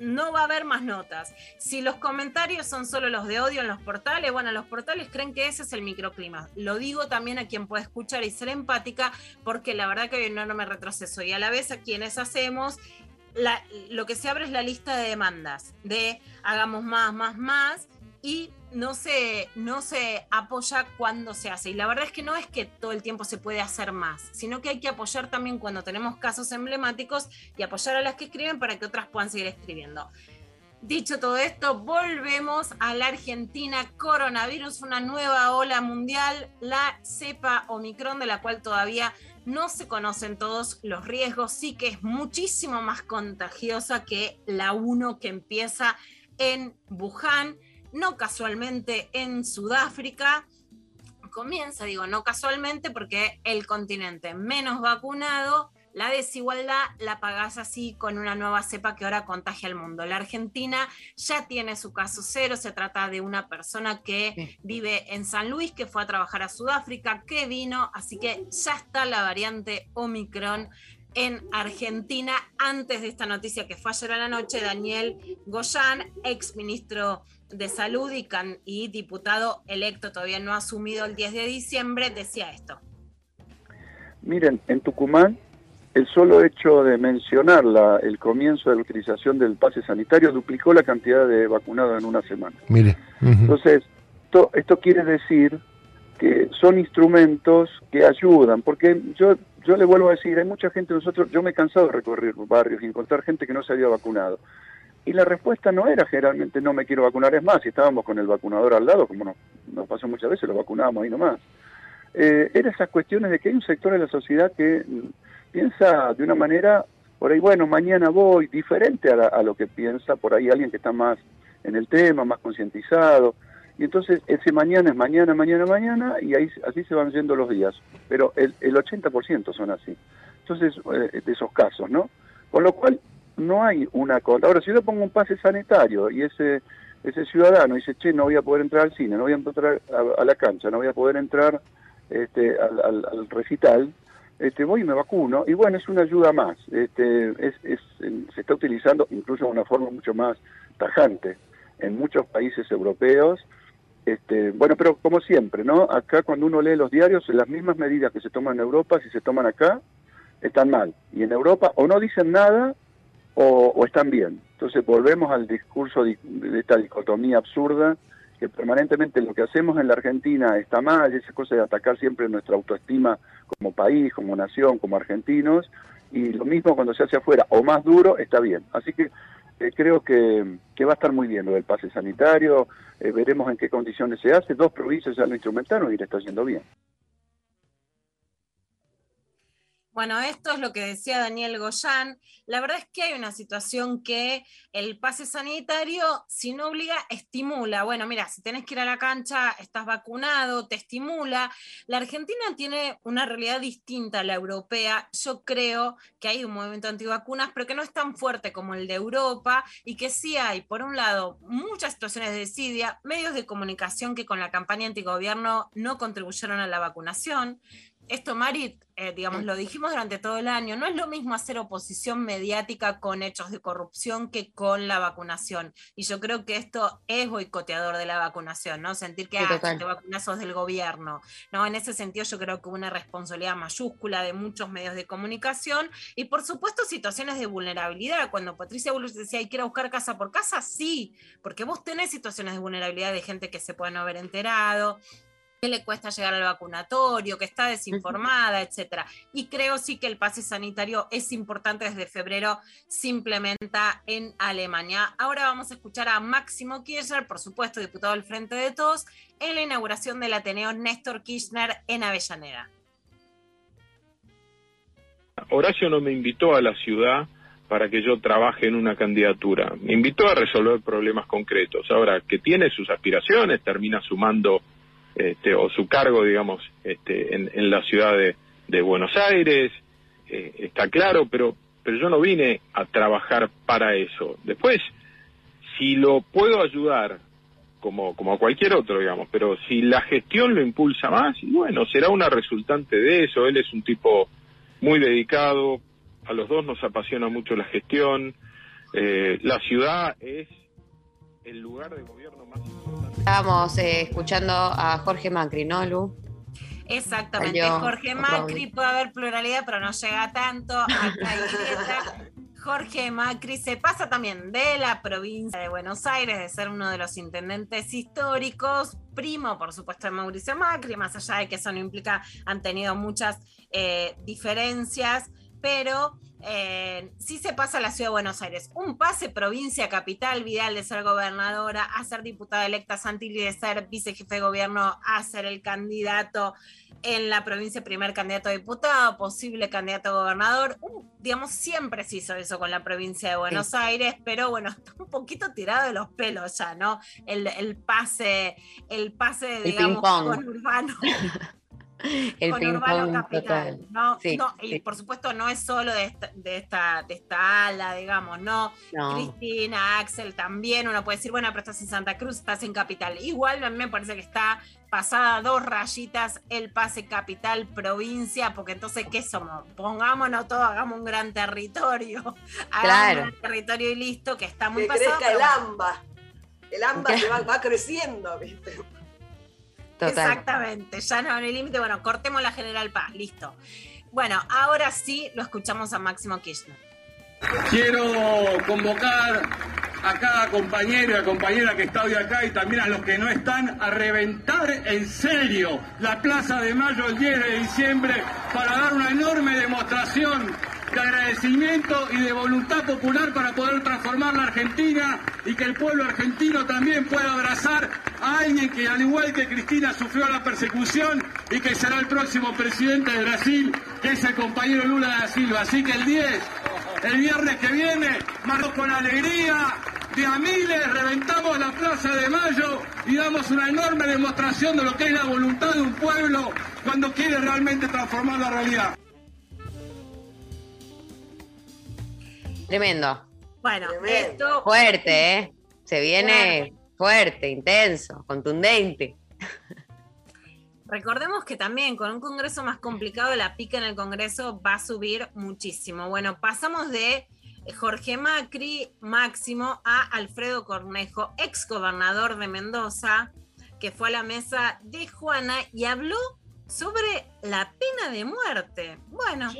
no va a haber más notas. Si los comentarios son solo los de odio en los portales, bueno, los portales creen que ese es el microclima. Lo digo también a quien puede escuchar y ser empática, porque la verdad que hay un enorme retroceso. Y a la vez a quienes hacemos, la, lo que se abre es la lista de demandas, de hagamos más, más, más, y no se, no se apoya cuando se hace. Y la verdad es que no es que todo el tiempo se puede hacer más, sino que hay que apoyar también cuando tenemos casos emblemáticos y apoyar a las que escriben para que otras puedan seguir escribiendo. Dicho todo esto, volvemos a la Argentina. Coronavirus, una nueva ola mundial, la cepa Omicron, de la cual todavía no se conocen todos los riesgos, sí que es muchísimo más contagiosa que la 1 que empieza en Wuhan no casualmente en Sudáfrica. Comienza, digo, no casualmente, porque el continente menos vacunado, la desigualdad la pagás así con una nueva cepa que ahora contagia al mundo. La Argentina ya tiene su caso cero, se trata de una persona que vive en San Luis, que fue a trabajar a Sudáfrica, que vino, así que ya está la variante Omicron en Argentina. Antes de esta noticia que fue ayer a la noche, Daniel Goyán, ex ministro de Salud y, can, y diputado electo, todavía no asumido el 10 de diciembre, decía esto. Miren, en Tucumán, el solo hecho de mencionar la, el comienzo de la utilización del pase sanitario duplicó la cantidad de vacunados en una semana. Mire. Entonces, to- esto quiere decir que son instrumentos que ayudan, porque yo yo le vuelvo a decir, hay mucha gente, nosotros, yo me he cansado de recorrer barrios y encontrar gente que no se había vacunado. Y la respuesta no era generalmente no me quiero vacunar, es más, si estábamos con el vacunador al lado, como nos, nos pasó muchas veces, lo vacunábamos ahí nomás. Eh, era esas cuestiones de que hay un sector de la sociedad que piensa de una manera, por ahí, bueno, mañana voy, diferente a, la- a lo que piensa por ahí alguien que está más en el tema, más concientizado. Y entonces ese mañana es mañana, mañana, mañana, y ahí así se van yendo los días. Pero el, el 80% son así. Entonces, eh, de esos casos, ¿no? Con lo cual, no hay una cosa. Ahora, si yo pongo un pase sanitario y ese ese ciudadano dice, che, no voy a poder entrar al cine, no voy a entrar a, a la cancha, no voy a poder entrar este, al, al- al recital, este, voy y me vacuno, y bueno, es una ayuda más. Este, es, es, se está utilizando incluso de una forma mucho más tajante en muchos países europeos. Este, bueno, pero como siempre, ¿no? Acá cuando uno lee los diarios, las mismas medidas que se toman en Europa, si se toman acá, están mal. Y en Europa o no dicen nada o, están bien. Entonces volvemos al discurso di- de esta dicotomía absurda que permanentemente lo que hacemos en la Argentina está mal, esa cosa de atacar siempre nuestra autoestima como país, como nación, como argentinos, y lo mismo cuando se hace afuera, o más duro, está bien. Así que eh, creo que, que va a estar muy bien lo del pase sanitario, eh, veremos en qué condiciones se hace, dos provincias ya lo instrumentaron y le está yendo bien. Bueno, esto es lo que decía Daniel Goyán. La verdad es que hay una situación que el pase sanitario, si no obliga, estimula. Bueno, mira, si tenés que ir a la cancha, estás vacunado, te estimula. La Argentina tiene una realidad distinta a la europea. Yo creo que hay un movimiento antivacunas, pero que no es tan fuerte como el de Europa y que sí hay, por un lado, muchas situaciones de desidia, medios de comunicación que con la campaña antigobierno no contribuyeron a la vacunación esto, Mari, eh, digamos, lo dijimos durante todo el año, no es lo mismo hacer oposición mediática con hechos de corrupción que con la vacunación. Y yo creo que esto es boicoteador de la vacunación, ¿no? Sentir que Sí, ah, te vacunazos del gobierno. No, en ese sentido yo creo que hubo una responsabilidad mayúscula de muchos medios de comunicación y por supuesto situaciones de vulnerabilidad. Cuando Patricia Bullrich decía, hay que ir a buscar casa por casa, sí, porque vos tenés situaciones de vulnerabilidad de gente que se puede no haber enterado, que le cuesta llegar al vacunatorio, que está desinformada, etcétera. Y creo sí que el pase sanitario es importante desde febrero, se implementa en Alemania. Ahora vamos a escuchar a Máximo Kirchner, por supuesto, diputado del Frente de Todos, en la inauguración del Ateneo Néstor Kirchner en Avellaneda. Horacio no me invitó a la ciudad para que yo trabaje en una candidatura. Me invitó a resolver problemas concretos. Ahora, que tiene sus aspiraciones, termina sumando, este, o su cargo, digamos, este, en, en la ciudad de, de Buenos Aires, eh, está claro, pero, pero yo no vine a trabajar para eso. Después, si lo puedo ayudar, como, como a cualquier otro, digamos, pero si la gestión lo impulsa más, bueno, será una resultante de eso. Él es un tipo muy dedicado, a los dos nos apasiona mucho la gestión. Eh, la ciudad es el lugar de gobierno más importante. Estábamos eh, escuchando a Jorge Macri, ¿no, Lu? Exactamente, Salió Jorge Macri, puede haber pluralidad, pero no llega tanto. Acá. Jorge Macri se pasa también de la provincia de Buenos Aires, de ser uno de los intendentes históricos, primo, por supuesto, de Mauricio Macri, más allá de que eso no implica, han tenido muchas eh, diferencias, pero eh, sí se pasa a la ciudad de Buenos Aires. Un pase provincia capital, Vidal de ser gobernadora, a ser diputada electa, Santilli de ser vicejefe de gobierno, a ser el candidato en la provincia, primer candidato a diputado, posible candidato a gobernador. Digamos, siempre se hizo eso con la provincia de Buenos Aires, pero bueno, está un poquito tirado de los pelos ya, ¿no? El, el pase, el pase, digamos, con urbano. El con Urbano Capital, total. ¿no? Sí, No, y sí. por supuesto no es solo de esta, de esta, de esta ala, digamos, ¿no? No. Cristina, Axel también, uno puede decir, bueno, pero estás en Santa Cruz, estás en Capital. Igual a mí me parece que está pasada dos rayitas el pase capital provincia, porque entonces, ¿qué somos? Pongámonos todo, hagamos un gran territorio. Hagamos Claro. un gran territorio y listo, que está muy Que pasado. crezca el pero- AMBA. El AMBA que va, va creciendo, ¿viste? Total. Exactamente, ya no el límite. Bueno, cortemos la General Paz, listo. Bueno, ahora sí lo escuchamos a Máximo Kirchner. Quiero convocar a cada compañero y a compañera que está hoy acá y también a los que no están a reventar en serio la Plaza de Mayo el 10 de diciembre para dar una enorme demostración de agradecimiento y de voluntad popular para poder transformar la Argentina y que el pueblo argentino también pueda abrazar a alguien que al igual que Cristina sufrió la persecución y que será el próximo presidente de Brasil, que es el compañero Lula da Silva. Así que el 10 el viernes que viene, más con alegría, de a miles, reventamos la Plaza de Mayo y damos una enorme demostración de lo que es la voluntad de un pueblo cuando quiere realmente transformar la realidad. Tremendo. Bueno, esto Fuerte, ¿eh? Se viene fuerte, intenso, contundente. Recordemos que también con un Congreso más complicado, la pica en el Congreso va a subir muchísimo. Bueno, pasamos de Jorge Macri, Máximo, a Alfredo Cornejo, ex gobernador de Mendoza, que fue a la mesa de Juana y habló sobre la pena de muerte. Bueno,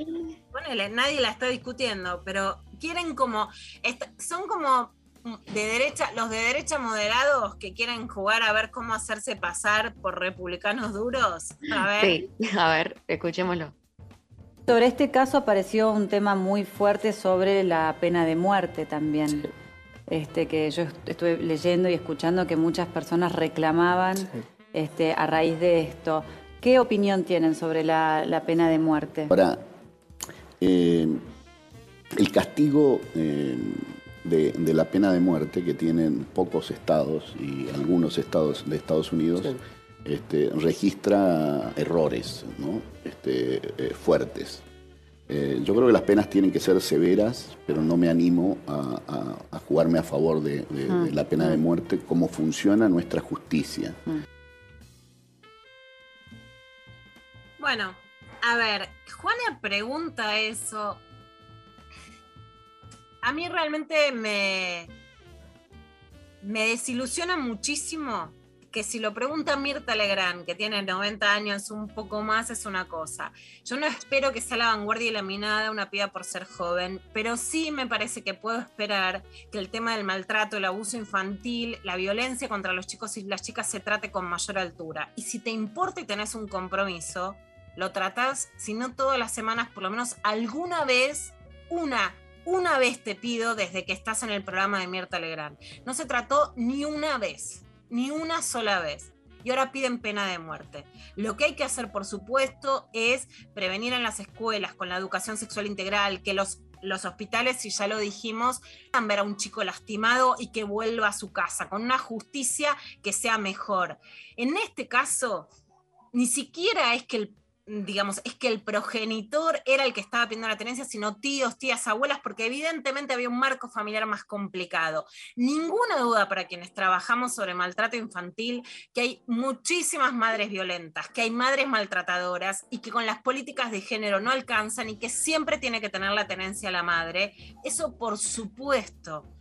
ponele, nadie la está discutiendo, pero quieren como, son como de derecha, los de derecha moderados que quieren jugar a ver cómo hacerse pasar por republicanos duros. A ver. Sí, a ver, escuchémoslo. Sobre este caso apareció un tema muy fuerte sobre la pena de muerte también. Este, que yo est- estuve leyendo y escuchando que muchas personas reclamaban este, a raíz de esto. ¿Qué opinión tienen sobre la, la pena de muerte? Ahora, Eh, el castigo eh, de, de la pena de muerte que tienen pocos estados y algunos estados de Estados Unidos este, registra errores ¿no? Este, eh, fuertes. Eh, yo creo que las penas tienen que ser severas, pero no me animo a, a- a jugarme a favor de, de- Mm. de la pena de muerte, cómo funciona nuestra justicia. Bueno, a ver, Juana pregunta eso. A mí realmente me, me desilusiona muchísimo que si lo pregunta Mirta Legrand, que tiene 90 años, un poco más, es una cosa. Yo no espero que sea la vanguardia y una piba por ser joven, pero sí me parece que puedo esperar que el tema del maltrato, el abuso infantil, la violencia contra los chicos y las chicas se trate con mayor altura. Y si te importa y tenés un compromiso, lo tratás, si no todas las semanas, por lo menos alguna vez, una, una vez te pido desde que estás en el programa de Mirta Legrand. No se trató ni una vez, ni una sola vez. Y ahora piden pena de muerte. Lo que hay que hacer, por supuesto, es prevenir en las escuelas con la educación sexual integral, que los, los hospitales, si ya lo dijimos, puedan ver a un chico lastimado y que vuelva a su casa, con una justicia que sea mejor. En este caso, ni siquiera es que el digamos, es que el progenitor era el que estaba pidiendo la tenencia, sino tíos, tías, abuelas, porque evidentemente había un marco familiar más complicado. Ninguna duda para quienes trabajamos sobre maltrato infantil, que hay muchísimas madres violentas, que hay madres maltratadoras y que con las políticas de género no alcanzan y que siempre tiene que tener la tenencia la madre. Eso por supuesto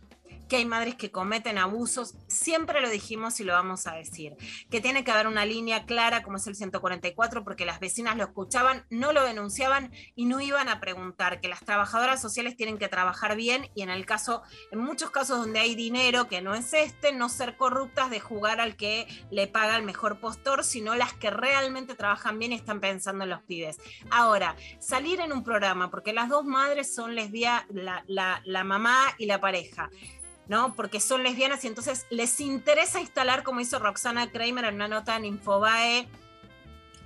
que hay madres que cometen abusos, siempre lo dijimos y lo vamos a decir, que tiene que haber una línea clara como es el 144 porque las vecinas lo escuchaban, no lo denunciaban y no iban a preguntar, que las trabajadoras sociales tienen que trabajar bien y en el caso, en muchos casos donde hay dinero que no es este, no ser corruptas de jugar al que le paga el mejor postor, sino las que realmente trabajan bien y están pensando en los pibes. Ahora, salir en un programa, porque las dos madres son lesbianas, la, la, la mamá y la pareja. ¿No? Porque son lesbianas y entonces les interesa instalar, como hizo Roxana Kramer en una nota en Infobae,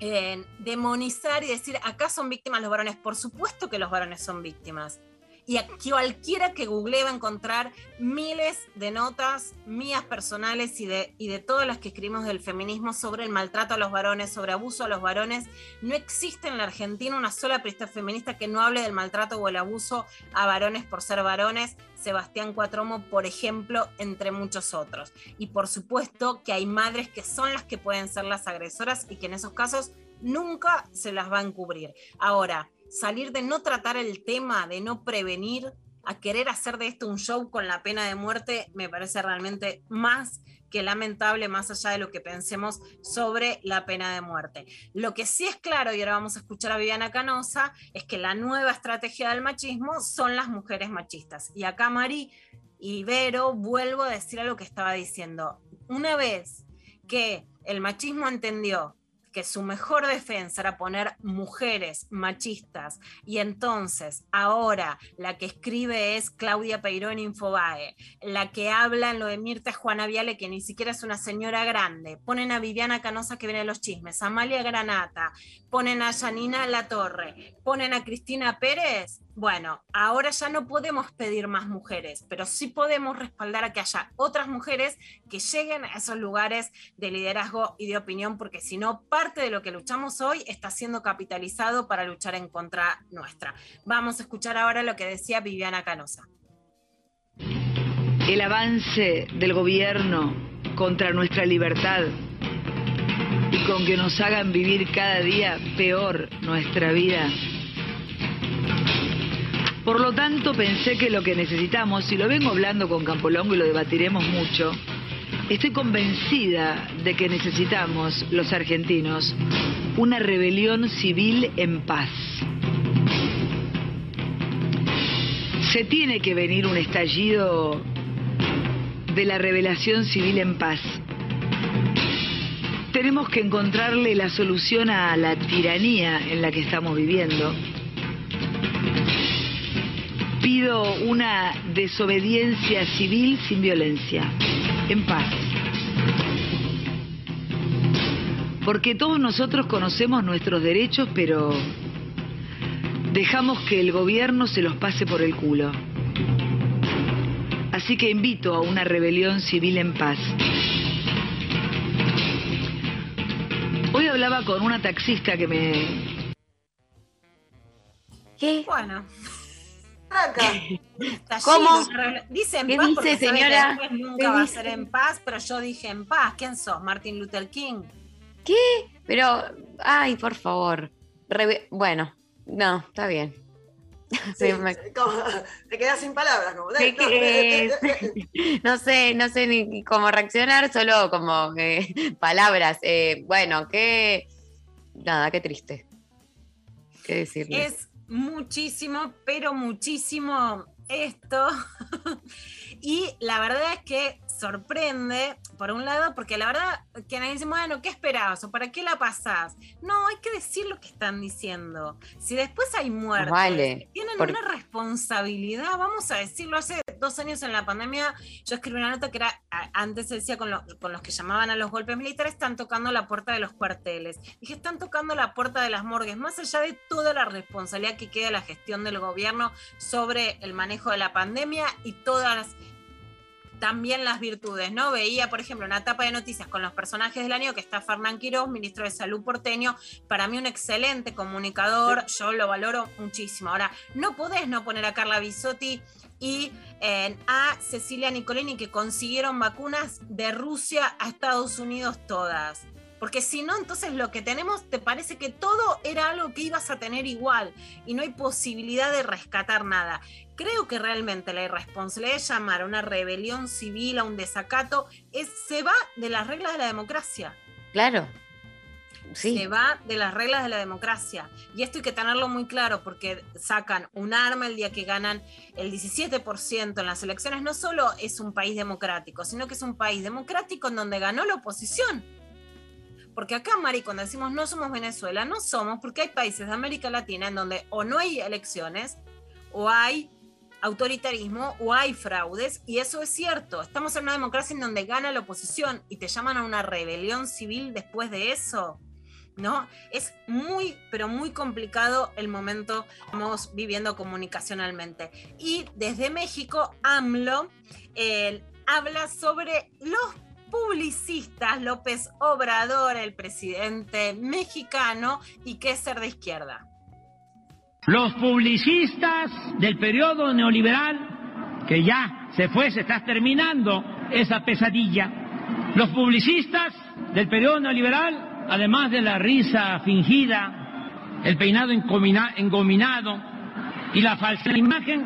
en demonizar y decir, acá son víctimas los varones. Por supuesto que los varones son víctimas. Y cualquiera que googlee va a encontrar miles de notas mías personales y de, y de todas las que escribimos del feminismo sobre el maltrato a los varones, sobre abuso a los varones. No existe en la Argentina una sola periodista feminista que no hable del maltrato o el abuso a varones por ser varones. Sebastián Cuatromo, por ejemplo, entre muchos otros. Y por supuesto que hay madres que son las que pueden ser las agresoras y que en esos casos nunca se las va a encubrir. Ahora, salir de no tratar el tema, de no prevenir, a querer hacer de esto un show con la pena de muerte, me parece realmente más que lamentable, más allá de lo que pensemos sobre la pena de muerte. Lo que sí es claro, y ahora vamos a escuchar a Viviana Canosa, es que la nueva estrategia del machismo son las mujeres machistas. Y acá Mari y Vero, vuelvo a decir a lo que estaba diciendo. Una vez que el machismo entendió que su mejor defensa era poner mujeres machistas. Y entonces ahora la que escribe es Claudia Peirón Infobae, la que habla en lo de Mirta Juana Viale que ni siquiera es una señora grande, ponen a Viviana Canosa que viene a los chismes, a Amalia Granata, ponen a Janina La Torre, ponen a Cristina Pérez, bueno, ahora ya no podemos pedir más mujeres, pero sí podemos respaldar a que haya otras mujeres que lleguen a esos lugares de liderazgo y de opinión, porque si no, parte de lo que luchamos hoy está siendo capitalizado para luchar en contra nuestra. Vamos a escuchar ahora lo que decía Viviana Canosa. el avance del gobierno contra nuestra libertad y con que nos hagan vivir cada día peor nuestra vida. Por lo tanto, pensé que lo que necesitamos, y lo vengo hablando con Campolongo y lo debatiremos mucho, estoy convencida de que necesitamos, los argentinos, una rebelión civil en paz. Se tiene que venir un estallido de la revelación civil en paz. Tenemos que encontrarle la solución a la tiranía en la que estamos viviendo. Pido una desobediencia civil sin violencia, en paz. Porque todos nosotros conocemos nuestros derechos, pero dejamos que el gobierno se los pase por el culo. Así que invito a una rebelión civil en paz. Hoy hablaba con una taxista que me... ¿Qué? Bueno. Está ¿Cómo? lleno Dice en ¿Qué paz dice, porque sabe que señora? nunca ¿Qué va a ser en paz, pero yo dije en paz. ¿Quién sos? Martin Luther King. ¿Qué? Pero, ay, por favor. Reve- bueno, no, está bien. Sí, Sí, me- como- te quedas sin palabras. Como, ¿Qué- no, qué- no sé, no sé ni cómo reaccionar, solo como eh, palabras. Eh, bueno, qué. Nada, qué triste. ¿Qué decirle? Es muchísimo, pero muchísimo esto. y la verdad es que sorprende, por un lado, porque la verdad, quienes dicen, bueno, ¿qué esperabas? ¿O para qué la pasás? No, hay que decir lo que están diciendo. Si después hay muertes, vale, tienen una responsabilidad, vamos a decirlo, hace dos años en la pandemia, yo escribí una nota que era, antes se decía con, lo- con los que llamaban a los golpes militares, están tocando la puerta de los cuarteles. Dije, están tocando la puerta de las morgues, más allá de toda la responsabilidad que queda la gestión del gobierno sobre el manejo de la pandemia y todas las- también las virtudes, ¿no? Veía, por ejemplo, una etapa de noticias con los personajes del año que está Fernán Quiroz, ministro de Salud porteño, para mí un excelente comunicador, yo lo valoro muchísimo. Ahora, no podés no poner a Carla Bisotti y eh, a Cecilia Nicolini que consiguieron vacunas de Rusia a Estados Unidos todas. Porque si no, entonces lo que tenemos, te parece que todo era algo que ibas a tener igual y no hay posibilidad de rescatar nada. Creo que realmente la irresponsabilidad de llamar a una rebelión civil, a un desacato, es, se va de las reglas de la democracia. Claro. Sí. Se va de las reglas de la democracia. Y esto hay que tenerlo muy claro porque sacan un arma el día que ganan el 17% en las elecciones. No solo es un país democrático, sino que es un país democrático en donde ganó la oposición. Porque acá, Mari, cuando decimos no somos Venezuela, no somos porque hay países de América Latina en donde o no hay elecciones o hay autoritarismo o hay fraudes, y eso es cierto. Estamos en una democracia en donde gana la oposición y te llaman a una rebelión civil después de eso. ¿No? Es muy, pero muy complicado el momento que estamos viviendo comunicacionalmente. Y desde México, AMLO eh, habla sobre los publicistas, López Obrador, el presidente mexicano, y qué es ser de izquierda. Los publicistas del periodo neoliberal, que ya se fue, se está terminando esa pesadilla. Los publicistas del periodo neoliberal, además de la risa fingida, el peinado engominado y la falsa imagen,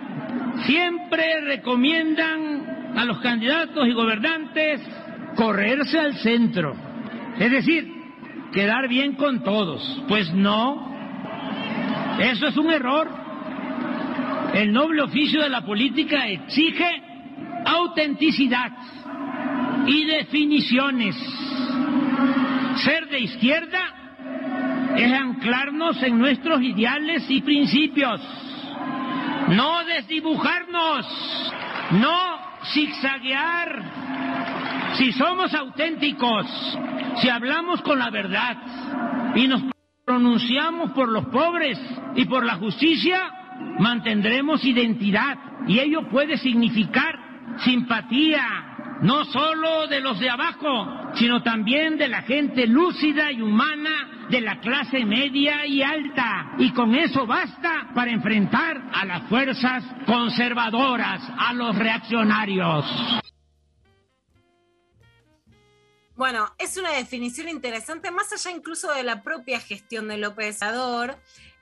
siempre recomiendan a los candidatos y gobernantes correrse al centro. Es decir, quedar bien con todos. Pues no, eso es un error. El noble oficio de la política exige autenticidad y definiciones. Ser de izquierda es anclarnos en nuestros ideales y principios, no desdibujarnos, no zigzaguear. Si somos auténticos, si hablamos con la verdad y nos pronunciamos por los pobres y por la justicia, mantendremos identidad y ello puede significar simpatía, no solo de los de abajo, sino también de la gente lúcida y humana de la clase media y alta. Y con eso basta para enfrentar a las fuerzas conservadoras, a los reaccionarios. Bueno, es una definición interesante, más allá incluso de la propia gestión de López Obrador.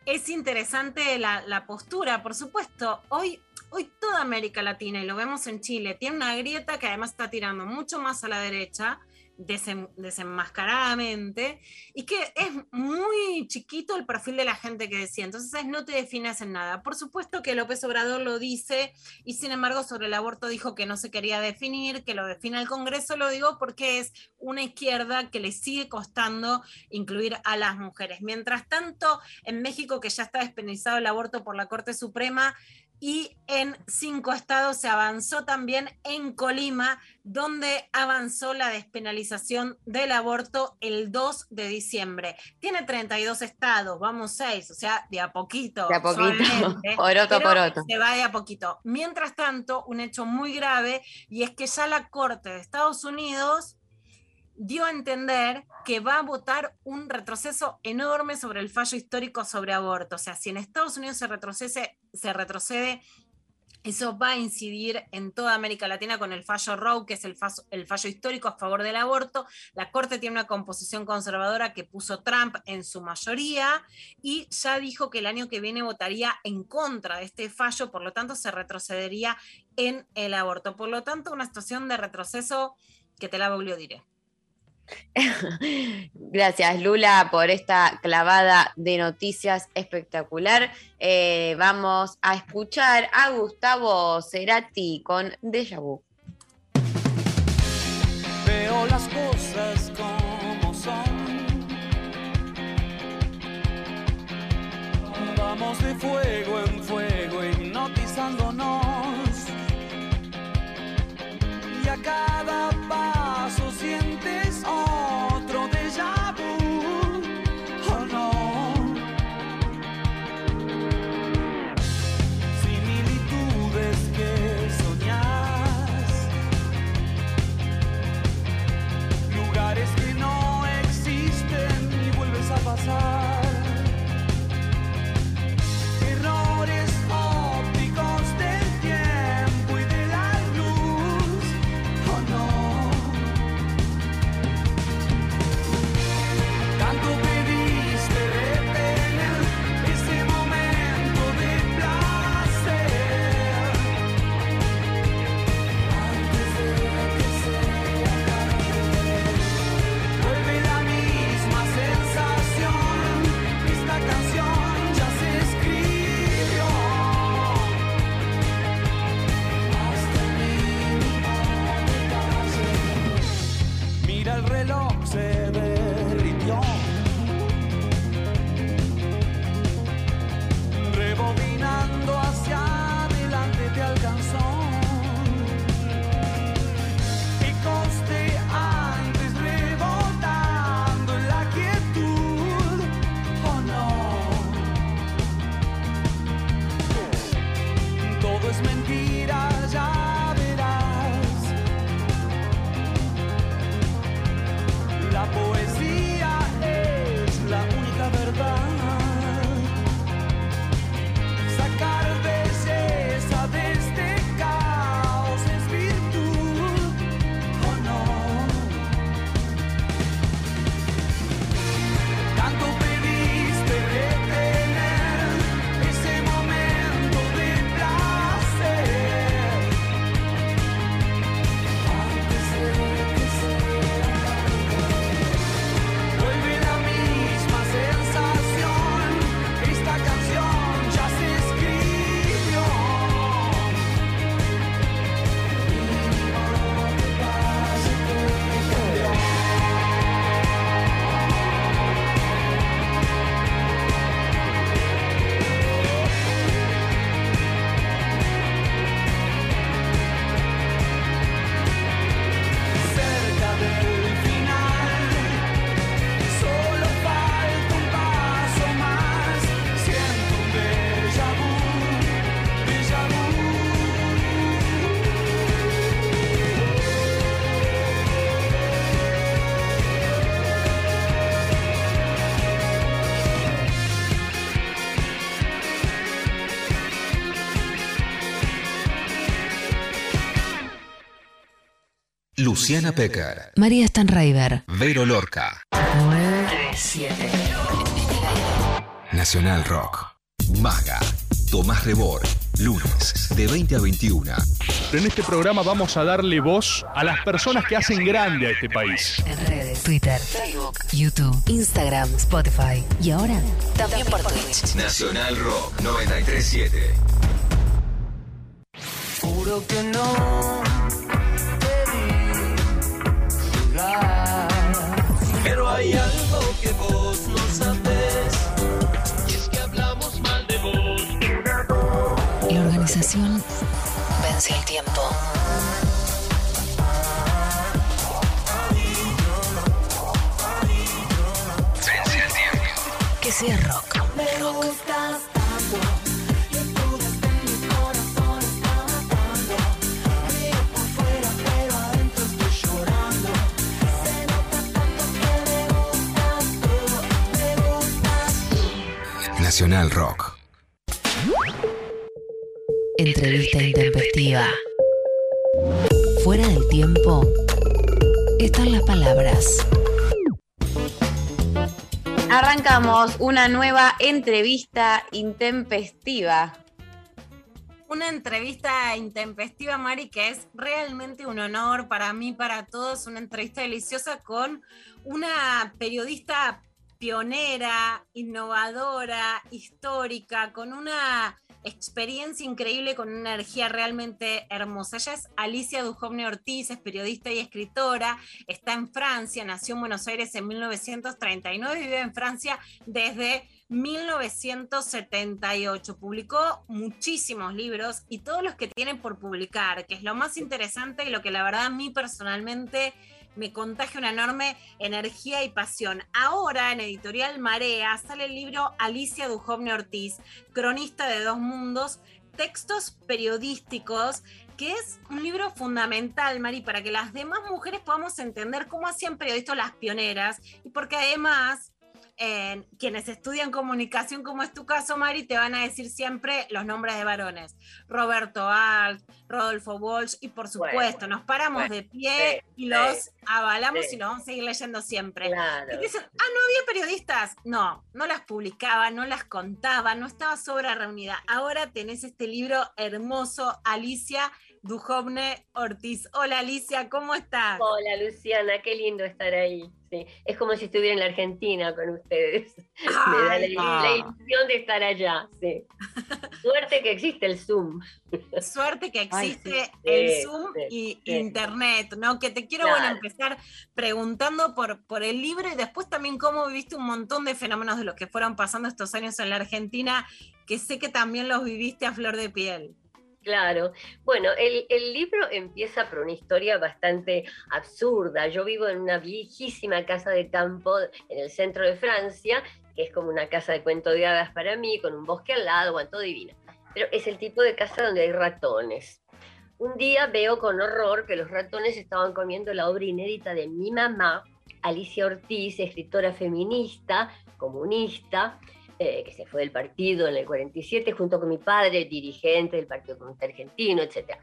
Es interesante la, la postura, por supuesto. Hoy, hoy toda América Latina, y lo vemos en Chile, tiene una grieta que además está tirando mucho más a la derecha, desen- desenmascaradamente, y que es muy chiquito el perfil de la gente que decía. Entonces no te defines en nada. Por supuesto que López Obrador lo dice, y sin embargo sobre el aborto dijo que no se quería definir, que lo define el Congreso, lo digo porque es una izquierda que le sigue costando incluir a las mujeres. Mientras tanto, en México, que ya está despenalizado el aborto por la Corte Suprema, Y en cinco estados se avanzó también en Colima, donde avanzó la despenalización del aborto el 2 de diciembre. Tiene 32 estados, vamos seis, o sea, de a poquito. De a poquito, poroto, poroto. Se va de a poquito. Mientras tanto, un hecho muy grave, y es que ya la Corte de Estados Unidos dio a entender que va a votar un retroceso enorme sobre el fallo histórico sobre aborto. O sea, si en Estados Unidos se retrocede, se retrocede eso va a incidir en toda América Latina con el fallo Roe, que es el, fallo histórico a favor del aborto. La Corte tiene una composición conservadora que puso Trump en su mayoría y ya dijo que el año que viene votaría en contra de este fallo, por lo tanto se retrocedería en el aborto. Por lo tanto, una situación de retroceso que te la volvió diré. Gracias, Lula, por esta clavada de noticias espectacular. Eh, vamos a escuchar a Gustavo Cerati con Deja Vu. Veo las cosas como son. Vamos de fuego en fuego, hipnotizándonos. Luciana Pecker, María Stanraiver. Vero Lorca, 937. Nacional Rock. Maga, Tomás Rebor, lunes de 20 a 21. En este programa vamos a darle voz a las personas que hacen grande a este país. En redes, Twitter, Facebook, YouTube, Instagram, Spotify y ahora también por Twitch. Nacional Rock 937. Juro que no Pero hay algo que vos no sabes. Y es que hablamos mal de vos. La Frecuencia del tiempo. Frecuencia del tiempo. Que sea rock. Me gustas Nacional Rock. Entrevista intempestiva. Fuera del tiempo están las palabras. Arrancamos una nueva entrevista intempestiva. Una entrevista intempestiva, Mari, que es realmente un honor para mí, para todos, una entrevista deliciosa con una periodista pionera, innovadora, histórica, con una experiencia increíble, con una energía realmente hermosa. Ella es Alicia Dujovne Ortiz, es periodista y escritora, está en Francia, nació en Buenos Aires en 1939 y vive en Francia desde 1978. Publicó muchísimos libros y todos los que tienen por publicar, que es lo más interesante y lo que la verdad a mí personalmente me contagia una enorme energía y pasión. Ahora en Editorial Marea sale el libro Alicia Dujovne Ortiz, cronista de dos mundos, textos periodísticos, que es un libro fundamental, Mari, para que las demás mujeres podamos entender cómo hacían periodistas las pioneras y porque además eh, quienes estudian comunicación, como es tu caso, Mari, te van a decir siempre los nombres de varones. Roberto Alt, Rodolfo Walsh, y por supuesto, nos paramos bueno, de pie sí, y los sí, avalamos sí. y los vamos a seguir leyendo siempre. Claro. Y dicen, ah, no había periodistas. No, no las publicaba, no las contaba, no estaba sobra reunida. Ahora tenés este libro hermoso, Alicia Dujovne Ortiz. Hola Alicia, ¿cómo estás? Hola Luciana, qué lindo estar ahí. Sí, es como si estuviera en la Argentina con ustedes. Me da la, no. la ilusión de estar allá. Sí. Suerte que existe el Zoom. Suerte que Ay, existe sí, el sí, Zoom sí, y sí. Internet, ¿no? Que te quiero Claro. bueno, empezar preguntando por, por el libro y después también cómo viviste un montón de fenómenos de los que fueron pasando estos años en la Argentina, que sé que también los viviste a flor de piel. Claro. Bueno, el, libro empieza por una historia bastante absurda. Yo vivo en una viejísima casa de campo en el centro de Francia, que es como una casa de cuento de hadas para mí, con un bosque al lado, bueno, todo divino. Pero es el tipo de casa donde hay ratones. Un día veo con horror que los ratones estaban comiendo la obra inédita de mi mamá, Alicia Ortiz, escritora feminista, comunista, eh, que se fue del partido en el 47 junto con mi padre, dirigente del Partido Comunista Argentino, etc.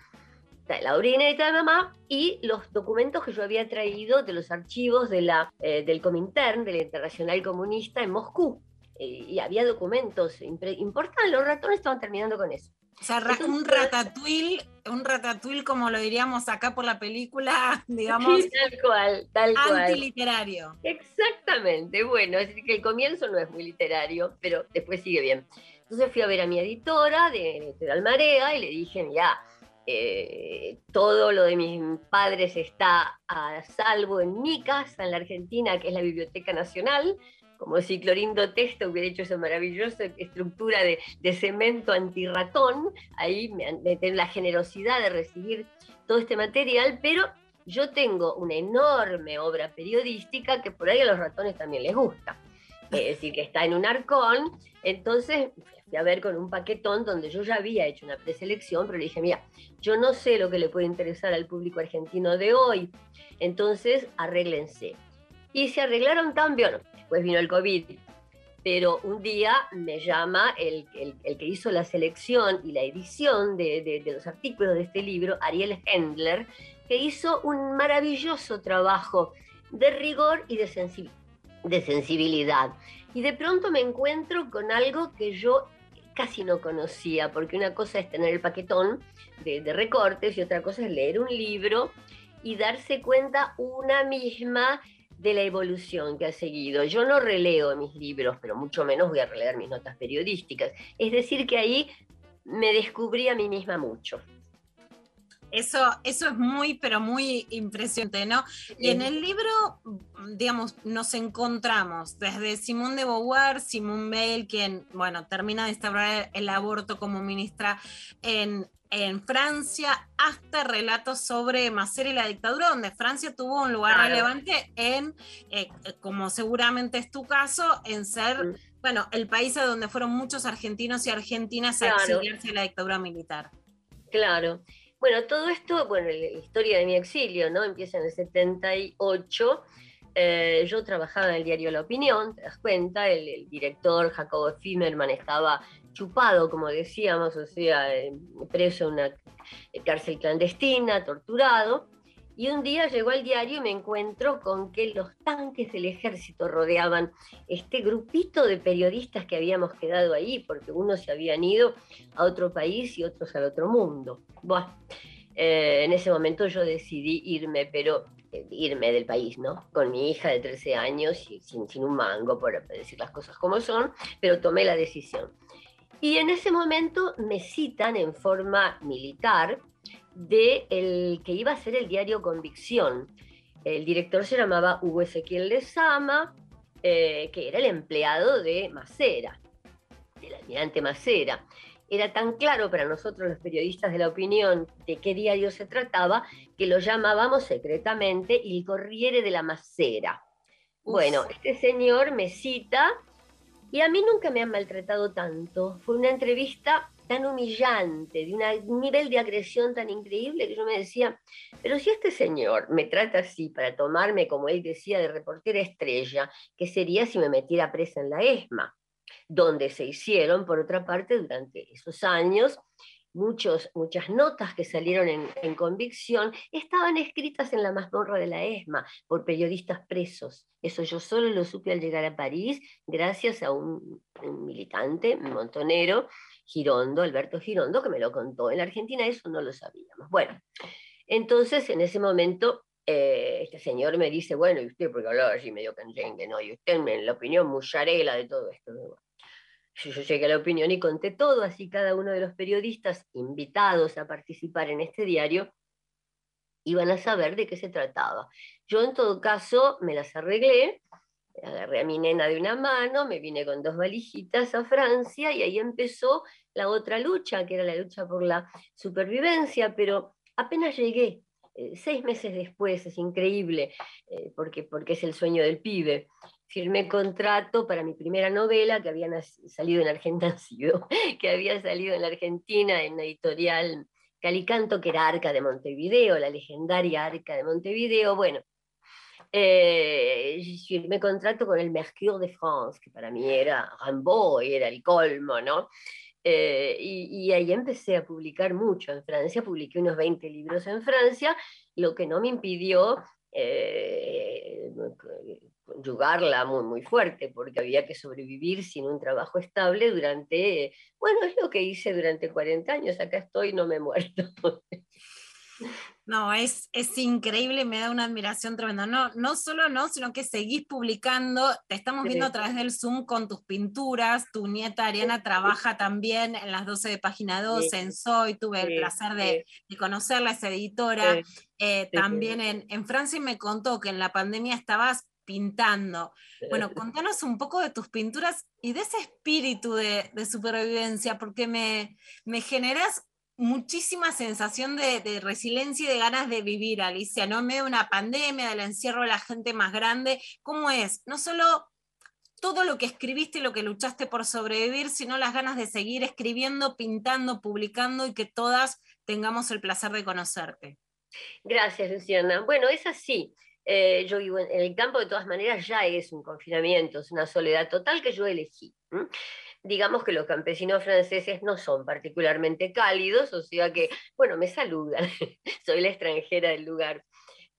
La obra inédita de mamá y los documentos que yo había traído de los archivos de la, eh, del Comintern, de la Internacional Comunista en Moscú. Eh, y había documentos importantes, los ratones estaban terminando con eso. O sea, un ratatouille, un ratatouille como lo diríamos acá por la película, digamos, Sí, tal cual, tal cual. antiliterario. Exactamente, bueno, es decir, que el comienzo no es muy literario, pero después sigue bien. Entonces fui a ver a mi editora de Editorial Marea y le dije, mira, eh, todo lo de mis padres está a salvo en mi casa, en la Argentina, que es la Biblioteca Nacional, como si Clorindo Testa hubiera hecho esa maravillosa estructura de, de cemento antirratón, ahí me, me tengo la generosidad de recibir todo este material, pero yo tengo una enorme obra periodística que por ahí a los ratones también les gusta. Es decir, que está en un arcón. Entonces fui a ver con un paquetón donde yo ya había hecho una preselección, pero le dije, mira, yo no sé lo que le puede interesar al público argentino de hoy. Entonces arréglense. Y se arreglaron tan bien. Después vino el COVID. Pero un día me llama el, el- el que hizo la selección y la edición de, de- de los artículos de este libro, Ariel Hendler, que hizo un maravilloso trabajo de rigor y de, sensi- de sensibilidad. Y de pronto me encuentro con algo que yo casi no conocía, porque una cosa es tener el paquetón de, de recortes y otra cosa es leer un libro y darse cuenta una misma de la evolución que ha seguido. Yo no releo mis libros, pero mucho menos voy a releer mis notas periodísticas. Es decir, que ahí me descubrí a mí misma mucho. Eso, eso es muy, pero muy impresionante, ¿no? Y en el libro, digamos, nos encontramos desde Simone de Beauvoir, Simone Weil, quien, bueno, termina de instaurar el aborto como ministra en, en Francia, hasta relatos sobre Macera y la dictadura, donde Francia tuvo un lugar Claro. relevante en, eh, como seguramente es tu caso, en ser, bueno, el país a donde fueron muchos argentinos y argentinas a exiliarse de la dictadura militar. Claro. Bueno, todo esto, bueno, la historia de mi exilio, ¿no? Empieza en el 78. Eh, yo trabajaba en el diario La Opinión, te das cuenta, el, director Jacobo Fimerman estaba chupado, como decíamos, o sea, preso en una cárcel clandestina, torturado. Y un día llegó al diario y me encuentro con que los tanques del ejército rodeaban este grupito de periodistas que habíamos quedado ahí, porque unos se habían ido a otro país y otros al otro mundo. Buah, eh, en ese momento yo decidí irme, pero irme del país, ¿no? Con mi hija de 13 años y sin, un mango, por decir las cosas como son, pero tomé la decisión. Y en ese momento me citan en forma militar de el que iba a ser el diario Convicción. El director se llamaba Hugo Ezequiel Lezama, eh, que era el empleado de Macera, del almirante Macera. Era tan claro para nosotros los periodistas de la opinión de qué diario se trataba que lo llamábamos secretamente el Corriere de la Macera. Bueno, este señor me cita y a mí nunca me han maltratado tanto. Fue una entrevista tan humillante, de un nivel de agresión tan increíble que yo me decía, pero si este señor me trata así para tomarme, como él decía, de reportera estrella, ¿qué sería si me metiera presa en la ESMA? Donde se hicieron, por otra parte, durante esos años, muchos, muchas notas que salieron en, en convicción estaban escritas en la mazmorra de la ESMA por periodistas presos. Eso yo solo lo supe al llegar a París gracias a un, militante, montonero, Girondo, Alberto Girondo, que me lo contó. En la Argentina eso no lo sabíamos. Bueno, entonces en ese momento eh, este señor me dice, bueno, ¿y usted por qué hablaba así medio canyengue, no? Y usted, en la opinión musarela de todo esto. Bueno, yo, llegué a la opinión y conté todo, así cada uno de los periodistas invitados a participar en este diario iban a saber de qué se trataba. Yo en todo caso me las arreglé, agarré a mi nena de una mano, me vine con dos valijitas a Francia y ahí empezó la otra lucha, que era la lucha por la supervivencia, pero apenas llegué, eh, seis meses después, es increíble, eh, porque, porque es el sueño del pibe. Firmé contrato para mi primera novela que había salido en Argentina, que había salido en la Argentina en la editorial Calicanto, que era Arca de Montevideo, la legendaria Arca de Montevideo. Bueno, eh, firmé contrato con el Mercure de France, que para mí era Rambo y era el colmo, ¿no? Eh, y, y ahí empecé a publicar mucho en Francia, publiqué unos 20 libros en Francia, lo que no me impidió eh, conjugarla muy, muy fuerte, porque había que sobrevivir sin un trabajo estable durante, bueno, es lo que hice durante 40 años, acá estoy, no me he muerto. No, es, es increíble, me da una admiración tremenda. No, no solo no, sino que seguís publicando, te estamos viendo a través del Zoom con tus pinturas, tu nieta Ariana trabaja también en las 12 de página 2, Sí. en Soy, tuve el placer de, de conocerla, es editora, eh, también en, en Francia y me contó que en la pandemia estabas pintando. Bueno, contanos un poco de tus pinturas y de ese espíritu de, de supervivencia, porque me, me generas muchísima sensación de, de resiliencia y de ganas de vivir, Alicia, ¿no? En medio de una pandemia, del encierro de la gente más grande, ¿cómo es? No solo todo lo que escribiste y lo que luchaste por sobrevivir, sino las ganas de seguir escribiendo, pintando, publicando y que todas tengamos el placer de conocerte. Gracias, Luciana. Bueno, es así. Eh, yo vivo en, en el campo, de todas maneras, ya es un confinamiento, es una soledad total que yo elegí. ¿m? Digamos que los campesinos franceses no son particularmente cálidos, o sea que, bueno, me saludan, soy la extranjera del lugar.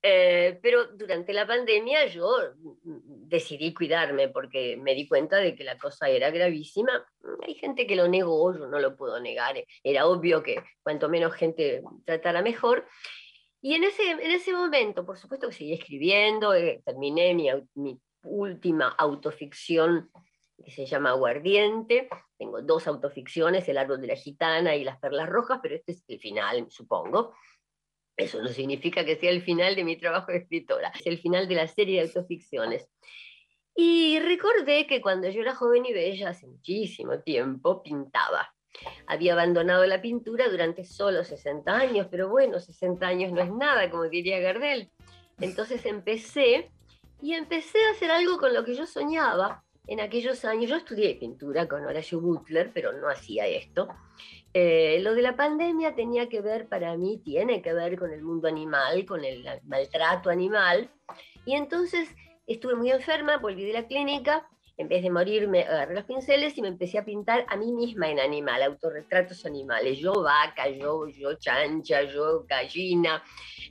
Eh, pero durante la pandemia yo mm, decidí cuidarme porque me di cuenta de que la cosa era gravísima. Hay gente que lo negó, yo no lo puedo negar. Era obvio que cuanto menos gente tratara mejor. Y en ese, en ese momento, por supuesto que seguí escribiendo, eh, terminé mi, mi última autoficción que se llama Aguardiente. Tengo dos autoficciones, El árbol de la gitana y Las perlas rojas, pero este es el final, supongo. Eso no significa que sea el final de mi trabajo de escritora, es el final de la serie de autoficciones. Y recordé que cuando yo era joven y bella, hace muchísimo tiempo, pintaba. Había abandonado la pintura durante solo 60 años, pero bueno, 60 años no es nada, como diría Gardel. Entonces empecé y empecé a hacer algo con lo que yo soñaba en aquellos años. Yo estudié pintura con Horacio Butler, pero no hacía esto. Eh, lo de la pandemia tenía que ver, para mí, tiene que ver con el mundo animal, con el maltrato animal. Y entonces estuve muy enferma, volví de la clínica, en vez de morirme, agarré los pinceles y me empecé a pintar a mí misma en animal, autorretratos animales. Yo vaca, yo, yo chancha, yo gallina,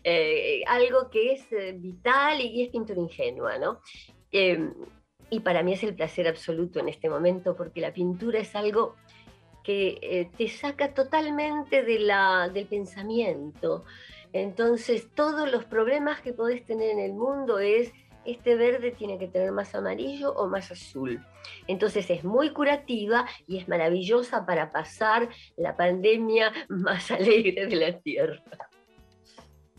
eh, algo que es eh, vital y es pintura ingenua, ¿no? Eh, y para mí es el placer absoluto en este momento porque la pintura es algo que eh, te saca totalmente de del pensamiento. Entonces, todos los problemas que podés tener en el mundo es este verde tiene que tener más amarillo o más azul. Entonces es muy curativa y es maravillosa para pasar la pandemia más alegre de la Tierra.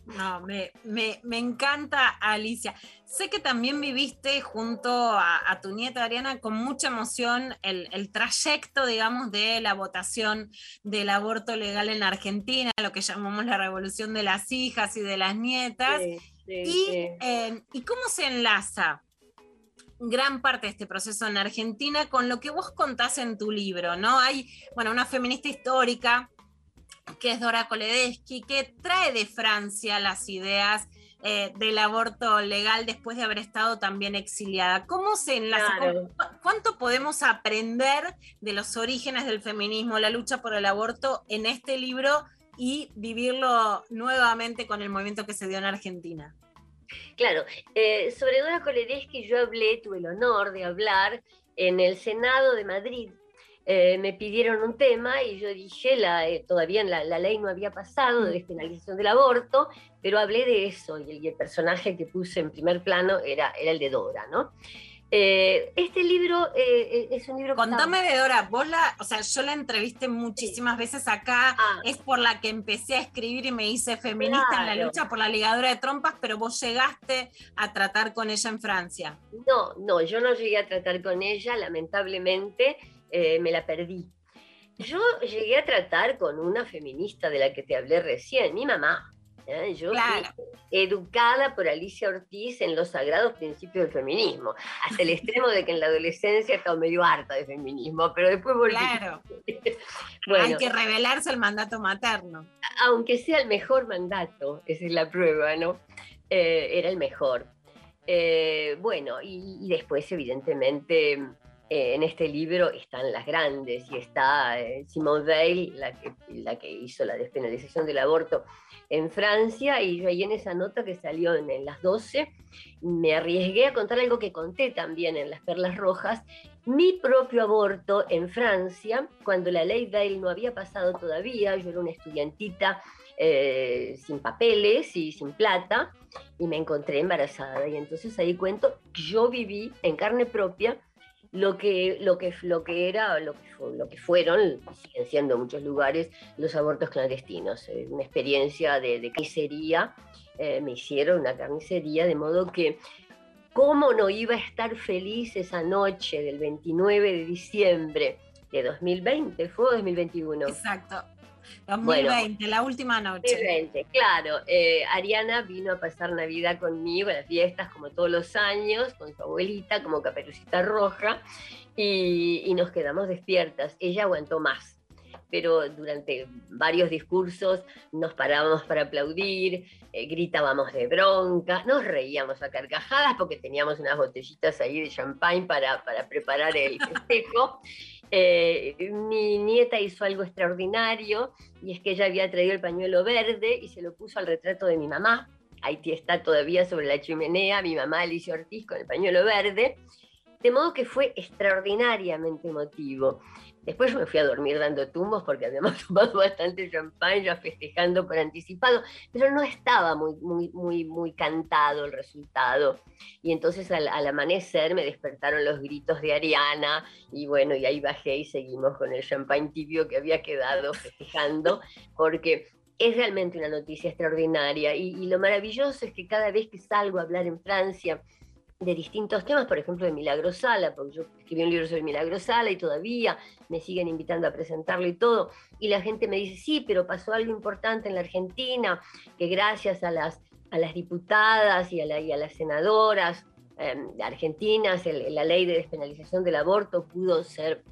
No, me, me, me encanta, Alicia. Sé que también viviste junto a, a tu nieta Ariana con mucha emoción el, el, trayecto, digamos, de la votación del aborto legal en Argentina, lo que llamamos la revolución de las hijas y de las nietas. Sí, y, sí. eh, ¿Y cómo se enlaza gran parte de este proceso en Argentina con lo que vos contás en tu libro, ¿no? Hay, bueno, una feminista histórica que es Dora Koledeschi, que trae de Francia las ideas eh, del aborto legal después de haber estado también exiliada. ¿Cómo se enlaza? Claro. ¿Cu- ¿Cuánto podemos aprender de los orígenes del feminismo, la lucha por el aborto en este libro y vivirlo nuevamente con el movimiento que se dio en Argentina? Claro, eh, sobre Dora Koledeschi yo hablé, tuve el honor de hablar en el Senado de Madrid. Eh, me pidieron un tema y yo dije, la, eh, todavía la, la ley no había pasado de despenalización del aborto, pero hablé de eso y el, y el personaje que puse en primer plano era, era el de Dora, ¿no? Eh, este libro eh, es un libro... Contame de Dora, vos la, o sea, yo la entrevisté muchísimas veces acá, es por la que empecé a escribir y me hice feminista en la lucha por la ligadura de trompas, pero vos llegaste a tratar con ella en Francia. No, no, yo no llegué a tratar con ella, lamentablemente eh, me la perdí. Yo llegué a tratar con una feminista de la que te hablé recién, mi mamá. ¿Eh? Yo Claro. fui educada por Alicia Ortiz en los sagrados principios del feminismo, hasta el extremo de que en la adolescencia estaba medio harta de feminismo, pero después volví. Claro. Bueno. Hay que revelarse el mandato materno. aunque sea el mejor mandato, esa es la prueba, ¿no? Eh, era el mejor. Eh, bueno, y, y después, evidentemente, eh, en este libro están las grandes y está eh, Simone Veil, la que, la que hizo la despenalización del aborto en Francia, y yo ahí en esa nota que salió en, en las 12, me arriesgué a contar algo que conté también en las Perlas Rojas, mi propio aborto en Francia, cuando la ley Veil no había pasado todavía, yo era una estudiantita eh, sin papeles y sin plata, y me encontré embarazada. Y entonces ahí cuento yo viví en carne propia lo que, lo que, lo que era, lo que, fu- lo que fueron, siguen siendo en muchos lugares, los abortos clandestinos. Eh, Una experiencia de, de carnicería, eh, me hicieron una carnicería, de modo que ¿Cómo no iba a estar feliz esa noche del 29 de diciembre de 2020? ¿Fue o 2021? Exacto. 2020, la última noche. 2020, claro. Eh, Ariana vino a pasar Navidad conmigo las fiestas, como todos los años, con su abuelita, como caperucita roja, y, y nos quedamos despiertas. Ella aguantó más, pero durante varios discursos nos parábamos para aplaudir, eh, gritábamos de bronca, nos reíamos a carcajadas porque teníamos unas botellitas ahí de champagne para, para preparar el festejo. Eh, mi nieta hizo algo extraordinario y es que ella había traído el pañuelo verde y se lo puso al retrato de mi mamá. Ahí está todavía sobre la chimenea mi mamá Alicia Ortiz con el pañuelo verde. De modo que fue extraordinariamente emotivo. Después yo me fui a dormir dando tumbos porque habíamos tomado bastante champán ya festejando por anticipado, pero no estaba muy, muy, muy, muy cantado el resultado. Y entonces al, al amanecer me despertaron los gritos de Ariana y bueno, y ahí bajé y seguimos con el champán tibio que había quedado festejando, porque es realmente una noticia extraordinaria y, y lo maravilloso es que cada vez que salgo a hablar en Francia de distintos temas, por ejemplo de Milagro Sala, porque yo escribí un libro sobre Milagro Sala y todavía me siguen invitando a presentarlo y todo, y la gente me dice, sí, pero pasó algo importante en la Argentina, que gracias a las, a las diputadas y a, las senadoras eh, argentinas, la ley de despenalización del aborto pudo ser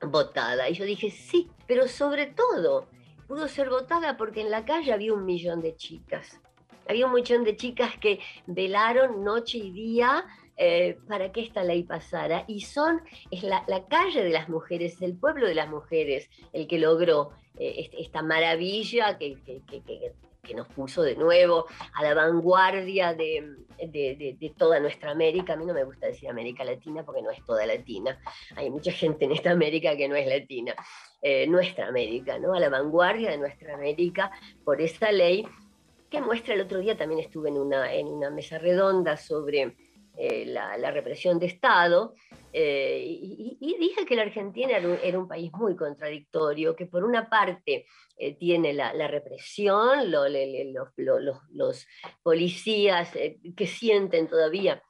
votada. Y yo dije, sí, pero sobre todo pudo ser votada porque en la calle había un millón de chicas. Había un millón de chicas que velaron noche y día eh, para que esta ley pasara. Y son, es la, la calle de las mujeres, es el pueblo de las mujeres el que logró eh, esta maravilla que- que- que- que nos puso de nuevo a la vanguardia de, de- de- de toda nuestra América. A mí no me gusta decir América Latina porque no es toda latina. Hay mucha gente en esta América que no es latina. Eh, nuestra América, ¿no? A la vanguardia de nuestra América por esta ley que muestra el otro día también estuve en una, en una mesa redonda sobre eh, la, represión de Estado eh, y, y- dije que la Argentina era un, país muy contradictorio, que por una parte eh, tiene la, represión, los, lo- los- policías que sienten todavía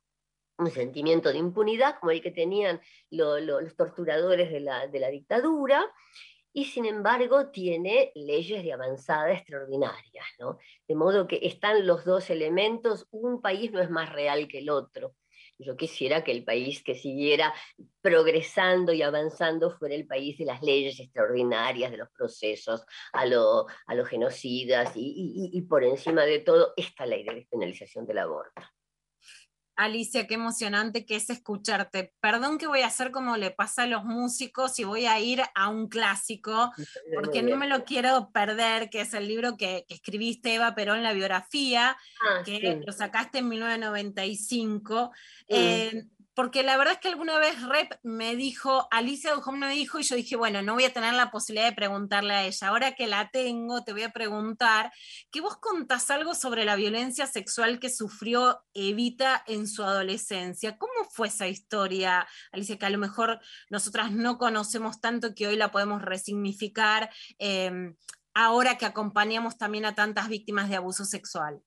un sentimiento de impunidad como el que tenían lo- lo- los torturadores de la, de la dictadura, y sin embargo tiene leyes de avanzada extraordinarias, ¿no? De modo que están los dos elementos, un país no es más real que el otro. Yo quisiera que el país que siguiera progresando y avanzando fuera el país de las leyes extraordinarias, de los procesos a los a los genocidas y- y por encima de todo esta ley de despenalización del aborto. Alicia, qué emocionante que es escucharte. Perdón que voy a hacer como le pasa a los músicos y voy a ir a un clásico, porque no me lo quiero perder, que es el libro que, que escribiste, Eva Perón, la biografía, Ah, que sí. lo sacaste en 1995. Sí. Eh, porque la verdad es que alguna vez Rep me dijo, Alicia Dujón me dijo, y yo dije, bueno, no voy a tener la posibilidad de preguntarle a ella. Ahora que la tengo, te voy a preguntar que vos contás algo sobre la violencia sexual que sufrió Evita en su adolescencia. ¿Cómo fue esa historia, Alicia, que a lo mejor nosotras no conocemos tanto que hoy la podemos resignificar eh, ahora que acompañamos también a tantas víctimas de abuso sexual?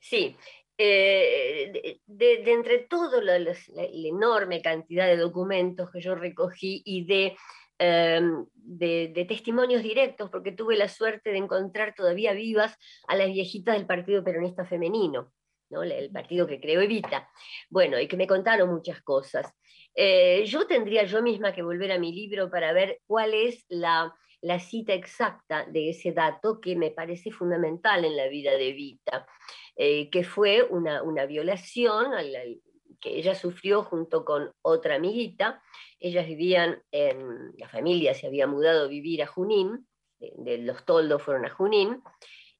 Sí, eh, de, entre toda la, la- enorme cantidad de documentos que yo recogí y de, eh, de, de testimonios directos, porque tuve la suerte de encontrar todavía vivas a las viejitas del Partido Peronista Femenino, ¿no? El partido que creó Evita, bueno, y que me contaron muchas cosas. Eh, yo tendría yo misma que volver a mi libro para ver cuál es la, la cita exacta de ese dato que me parece fundamental en la vida de Evita eh, que fue una, una violación que ella sufrió junto con otra amiguita. Ellas vivían en, la familia se había mudado a vivir a Junín, de los toldos fueron a Junín,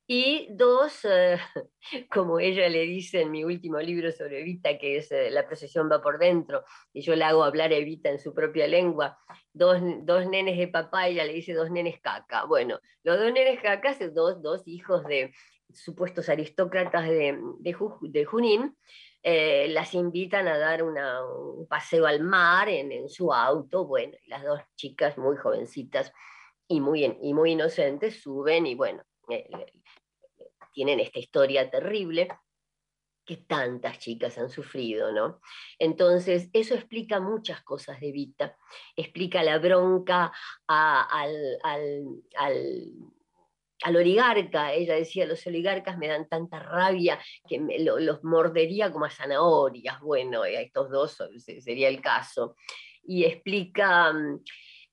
y dos, eh, como ella le dice en mi último libro sobre Evita, que es eh, La procesión va por dentro, y yo la hago hablar a Evita en su propia lengua, dos, dos nenes de papá, ella le dice dos nenes caca. Bueno, los dos nenes caca son dos, dos hijos de supuestos aristócratas de, de, Ju- de Junín, eh, las invitan a dar un paseo al mar en, en su auto, bueno, y las dos chicas muy jovencitas y muy, y muy inocentes suben y bueno, eh, tienen esta historia terrible que tantas chicas han sufrido, ¿no? Entonces, eso explica muchas cosas de Vita, explica la bronca al, al- al- al oligarca, ella decía, los oligarcas me dan tanta rabia que los mordería como a zanahorias, bueno, a estos dos se- sería el caso, y explica...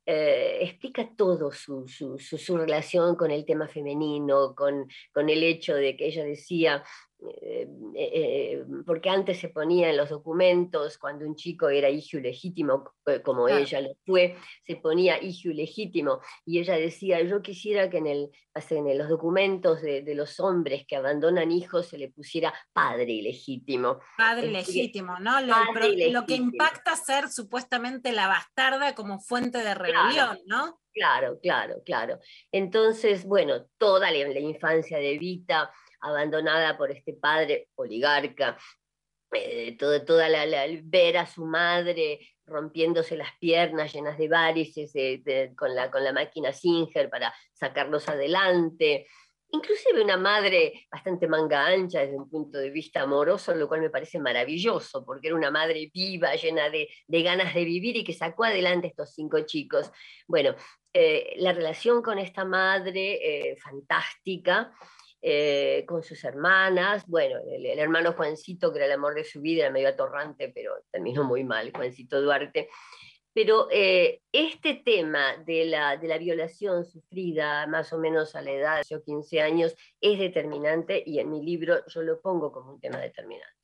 mm, eh, explica todo su, su- su- su relación con el tema femenino, con, con el hecho de que ella decía, eh, eh, porque antes se ponía en los documentos, cuando un chico era hijo ilegítimo, eh, como ella lo fue, se ponía hijo ilegítimo, y ella decía, yo quisiera que en, el, en los documentos de, de los hombres que abandonan hijos se le pusiera padre ilegítimo. Padre Es decir, legítimo, ¿no? Lo, padre lo que ilegítimo. impacta ser supuestamente la bastarda como fuente de rebelión, ¿no? Claro, claro, claro. Entonces, bueno, toda la, la infancia de Vita, abandonada por este padre oligarca, eh, toda la, la- ver a su madre rompiéndose las piernas llenas de varices eh, de- con, la, con la máquina Singer para sacarlos adelante. inclusive una madre bastante manga ancha desde un punto de vista amoroso, lo cual me parece maravilloso, porque era una madre viva, llena de, de ganas de vivir y que sacó adelante estos cinco chicos. Bueno, eh, la relación con esta madre eh, fantástica, eh, con sus hermanas, bueno, el, el hermano Juancito, que era el amor de su vida, era medio atorrante, pero terminó muy mal, Juancito Duarte. Pero eh, este tema de la, de la violación sufrida más o menos a la edad de 15 años es determinante y en mi libro yo lo pongo como un tema determinante.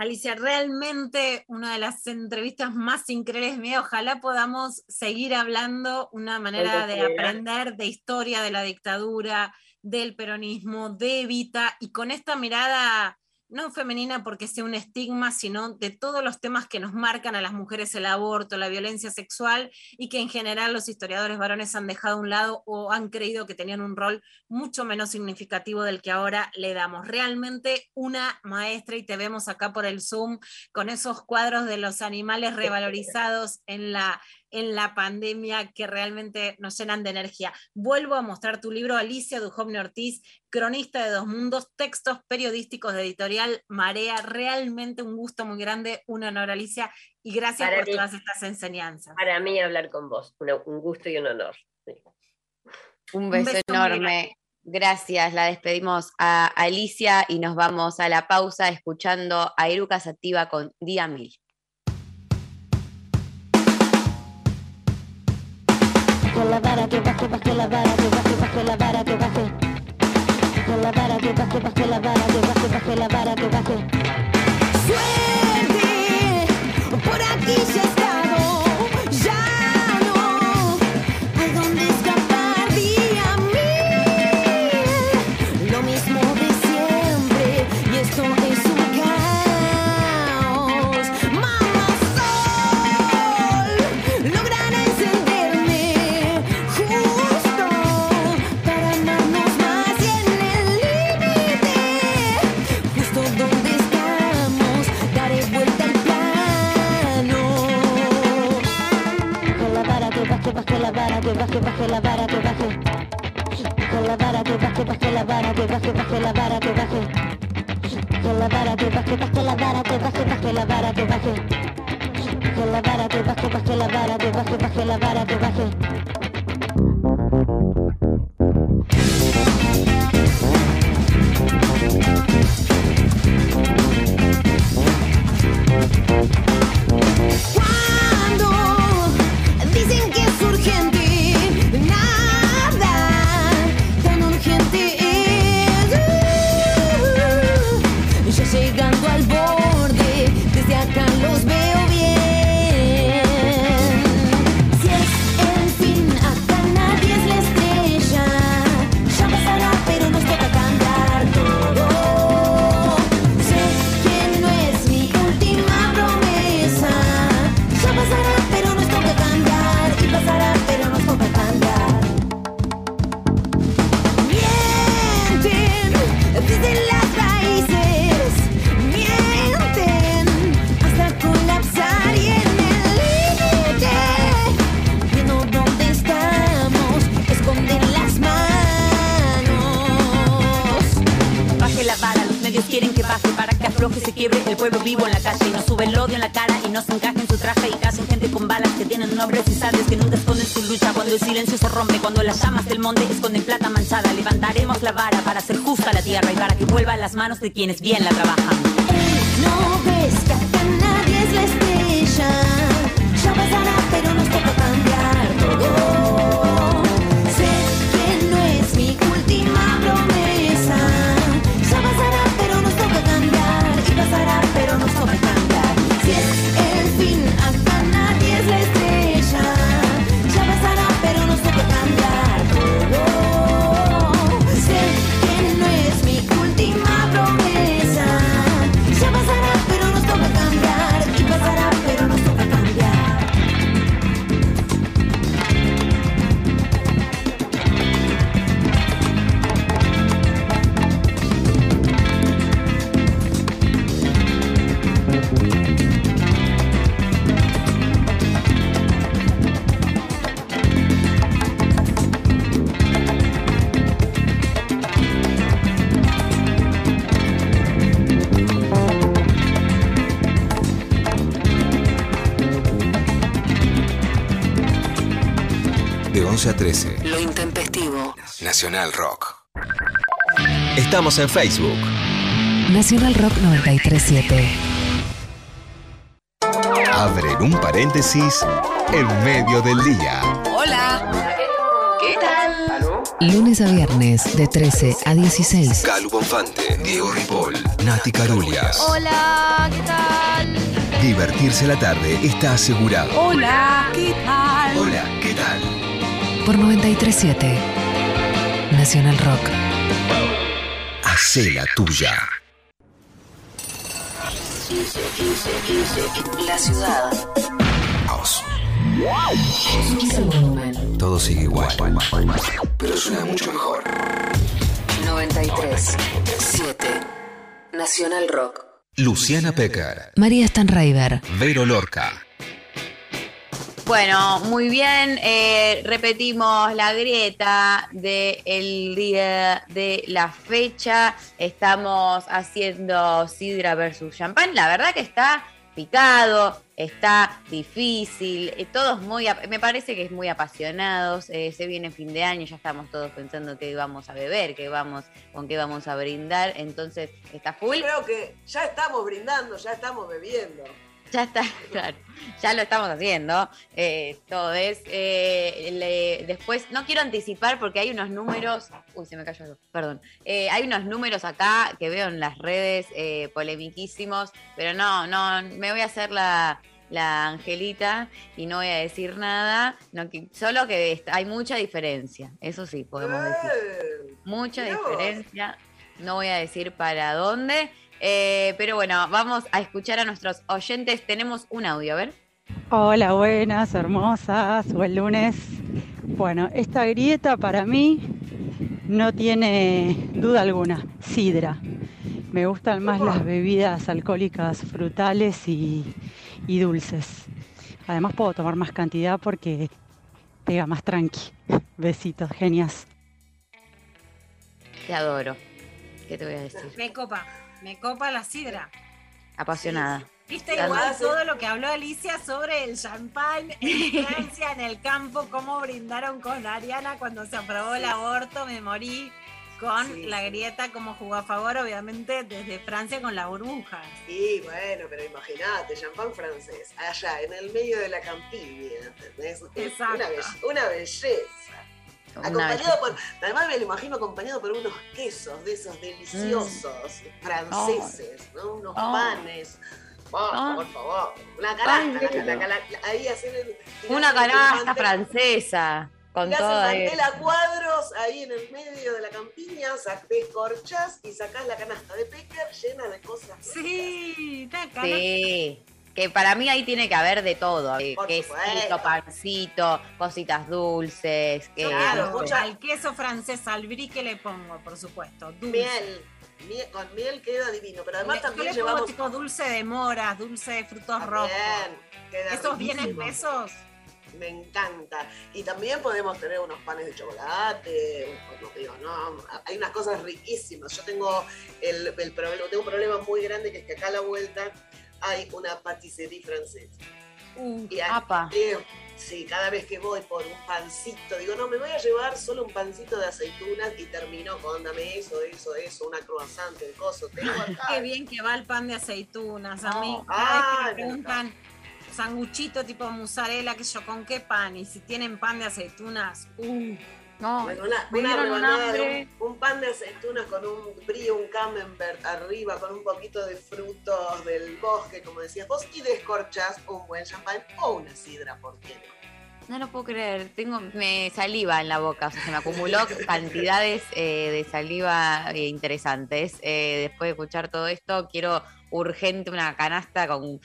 Alicia, realmente una de las entrevistas más increíbles mías. Ojalá podamos seguir hablando una manera de aprender de historia de la dictadura, del peronismo, de Evita, y con esta mirada no femenina porque sea un estigma, sino de todos los temas que nos marcan a las mujeres el aborto, la violencia sexual y que en general los historiadores varones han dejado a un lado o han creído que tenían un rol mucho menos significativo del que ahora le damos. Realmente una maestra y te vemos acá por el Zoom con esos cuadros de los animales revalorizados en la en la pandemia que realmente nos llenan de energía. Vuelvo a mostrar tu libro, Alicia Dujovne Ortiz, cronista de dos mundos, textos periodísticos de editorial Marea. Realmente un gusto muy grande, un honor, Alicia, y gracias Para por mí. todas estas enseñanzas. Para mí hablar con vos, un gusto y un honor. sí. Un beso, enorme. Gracias, la despedimos a Alicia y nos vamos a la pausa escuchando a Eruca Sativa con Día Mil. Con la vara que baje, baje la vara, que baje, baje la vara, que baje. Con la vara que baje, baje la vara, que baje, baje la vara, que baje. Suerte, por aquí ya he baje, baje la vara, que baje. Con la vara que baje, baje la vara, que baje, baje la vara, que baje. Con la vara que baje, baje la vara, que baje, baje la vara, que baje. La vara que baje, baje la vara, que baje, baje la vara, que baje. Para que afloje, se quiebre el pueblo vivo en la calle y no sube el odio en la cara y no se encaje en su traje y casen gente con balas que tienen nombres y sabes que nunca esconden su lucha cuando el silencio se rompe, cuando las llamas del monte esconden plata manchada, levantaremos la vara para hacer justa la tierra y para que vuelva a las manos de quienes bien la trabajan. No ves nadie es la estrella. 11 a 13. Lo intempestivo. Nacional Rock. Estamos en Facebook. Nacional Rock 937. Abren un paréntesis en medio del día. Hola. ¿Qué tal? Lunes a viernes de 13 a 16. Calu Bonfante, Diego Ripoll, Nati Carulias. Hola, ¿qué tal? Divertirse la tarde está asegurado. Hola, ¿qué tal? Hola, ¿qué tal? Por 937. Nacional Rock. Hacé la tuya. La ciudad. Volumen. Todo sigue igual. Pero suena mucho mejor. 93. 7. Nacional Rock. Luciana Pecker. María Stanraiver. Vero Lorca. Bueno, muy bien. eh, repetimos la grieta del día de la fecha. Estamos haciendo sidra versus champán. La verdad que está picado, está difícil, eh, todos muy, me parece que es muy apasionados. eh, se viene fin de año, ya estamos todos pensando qué vamos a beber, qué vamos, con qué vamos a brindar. Entonces está full. Creo que ya estamos brindando, ya estamos bebiendo. Ya está, claro. Ya lo estamos haciendo. Eh, todo es. eh, le- después, no quiero anticipar porque hay unos números. Uy, se me cayó algo. Perdón. Eh, hay unos números acá que veo en las redes eh, polemiquísimos, pero no, no, me voy a hacer la, la angelita y no voy a decir nada. No, que- solo que hay mucha diferencia. Eso sí, podemos decir. Mucha diferencia. No voy a decir para dónde. Eh, pero bueno, vamos a escuchar a nuestros oyentes. Tenemos un audio, a ver. Hola, buenas, hermosas, buen lunes. Bueno, esta grieta para mí no tiene duda alguna, sidra. Me gustan más las bebidas alcohólicas frutales y, y dulces. Además puedo tomar más cantidad porque pega más tranqui. Besitos, genias. Te adoro. ¿Qué te voy a decir? Me copa, me copa la sidra. Apasionada. Viste igual todo lo que habló Alicia sobre el champán en Francia, en el campo, cómo brindaron con Ariana cuando se aprobó el aborto, me morí con Sí, la grieta como jugó a favor, obviamente, desde Francia con la burbuja. Sí, bueno, pero imagínate, champán francés, allá en el medio de la campiña, ¿entendés? Exacto. Una, belle- una belleza. Acompañado por, además me lo imagino acompañado por unos quesos de esos deliciosos franceses, ¿no? Unos Oh. panes. Oh, por favor, una canasta, la- Vero. la- la- la- ahí hacer el, Una canasta francesa. Con todo mantel a cuadros ahí en el medio de la campiña, descorchás y sacás la canasta de Pecker llena de cosas. Sí, canasta. Sí. Que para mí ahí tiene que haber de todo. eh, Por Quesito, supuesto. pancito, cositas dulces. Que, Claro, no sé. al queso francés, al brie que le pongo, por supuesto. Dulce. Miel. miel- Con miel queda divino, pero además Le- también yo le pongo llevamos... tipo dulce de moras, dulce de frutos rojos. También, queda ¿Esos vienen riquísimo. pesos? Me encanta. Y también podemos tener unos panes de chocolate, no digo, no, hay unas cosas riquísimas. Yo tengo el, el tengo un problema muy grande que es que acá a la vuelta hay una patisserie francesa. Uh, Y apa. sí, cada vez que voy por un pancito, digo, no, me voy a llevar solo un pancito de aceitunas y termino con dame eso, eso, eso, una croissant, el coso. Tengo acá. Qué bien que va el pan de aceitunas. A mí, cada vez que Ah, me preguntan sanguchito tipo mozzarella, que yo, ¿con qué pan? Y si tienen pan de aceitunas, uh, No, Bueno, una, una rebanada de un, un pan de aceitunas con un brie, un camembert arriba, con un poquito de frutos del bosque, como decías vos, y descorchás un buen champán o una sidra, ¿por qué no? No lo puedo creer, tengo me saliva en la boca, o sea, se me acumuló cantidades eh, de saliva eh, interesantes. Eh, después de escuchar todo esto, quiero urgente una canasta con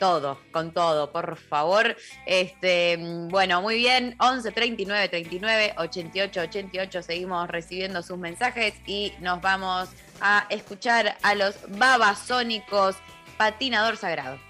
todo, con todo, por favor. Este, bueno, muy bien, 11 39 39 88 88, seguimos recibiendo sus mensajes y nos vamos a escuchar a los babasónicos patinador sagrado.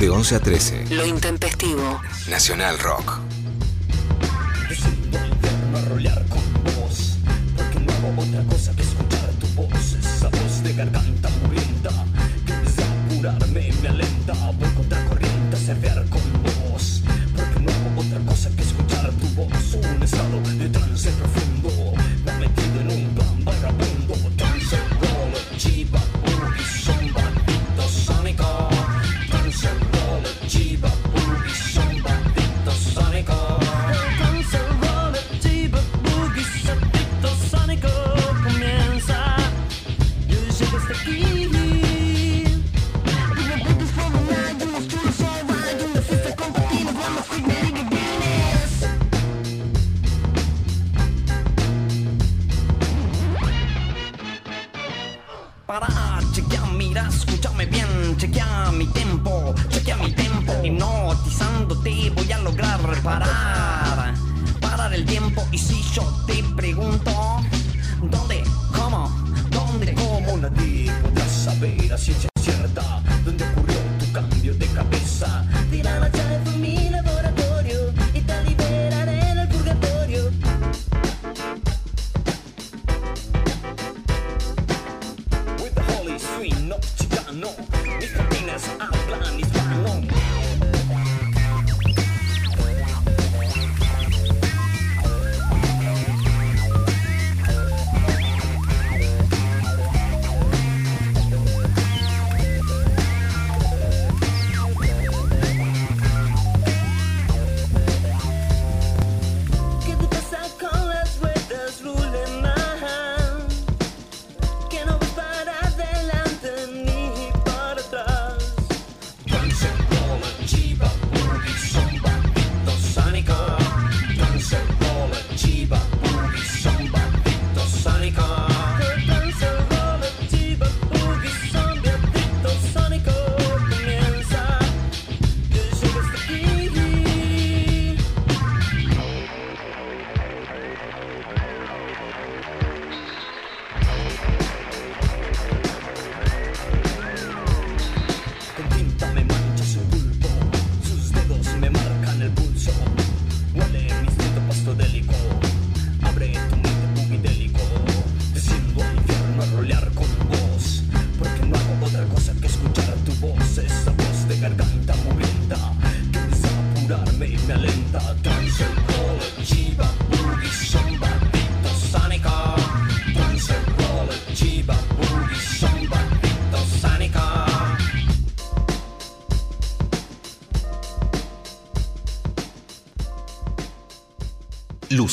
De 11 a 13. Lo intempestivo. Nacional Rock. a rolear con vos Porque no hago otra cosa que escuchar tu voz Esa voz de garganta murienta Que desde apurarme me alenta Voy contra corriente a surfear con vos Porque no hago otra cosa que escuchar tu voz Un estado de trance profundo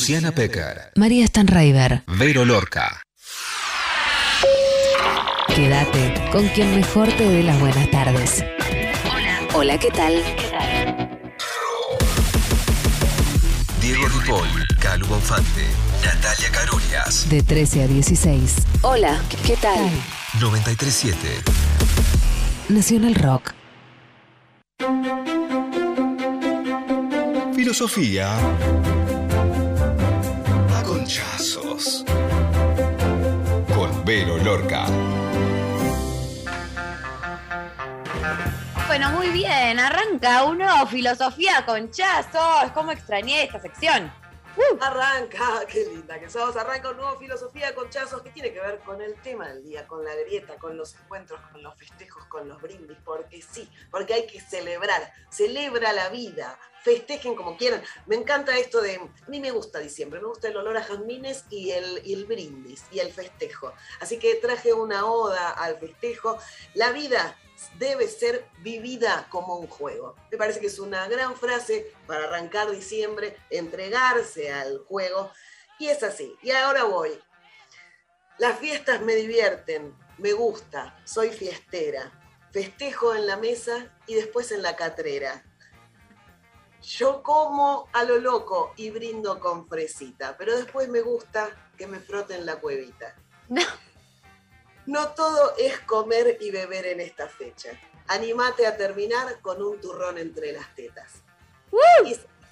Luciana Pecker. María Stanraiver. Vero Lorca. Quédate con quien mejor te dé las buenas tardes. Hola. Hola, ¿qué tal? Diego Ripoll. Calu Bonfante. Natalia Carolias. De 13 a 16. Hola, ¿qué tal? 937. Nacional Rock. Filosofía. Lorca. Bueno, muy bien. Arranca uno, filosofía con chazos. ¿Cómo extrañé esta sección? Arranca, qué linda que sos. Arranca un nuevo Filosofía Chazos que tiene que ver con el tema del día, con la grieta, con los encuentros, con los festejos, con los brindis, porque sí, porque hay que celebrar. Celebra la vida, festejen como quieran. Me encanta esto de. A mí me gusta diciembre, me gusta el olor a jazmines y el, y el brindis y el festejo. Así que traje una oda al festejo. La vida debe ser vivida como un juego. Me parece que es una gran frase para arrancar diciembre, entregarse al juego. Y es así. Y ahora voy. Las fiestas me divierten, me gusta, soy fiestera. Festejo en la mesa y después en la catrera. Yo como a lo loco y brindo con fresita, pero después me gusta que me froten la cuevita. No todo es comer y beber en esta fecha. Animate a terminar con un turrón entre las tetas.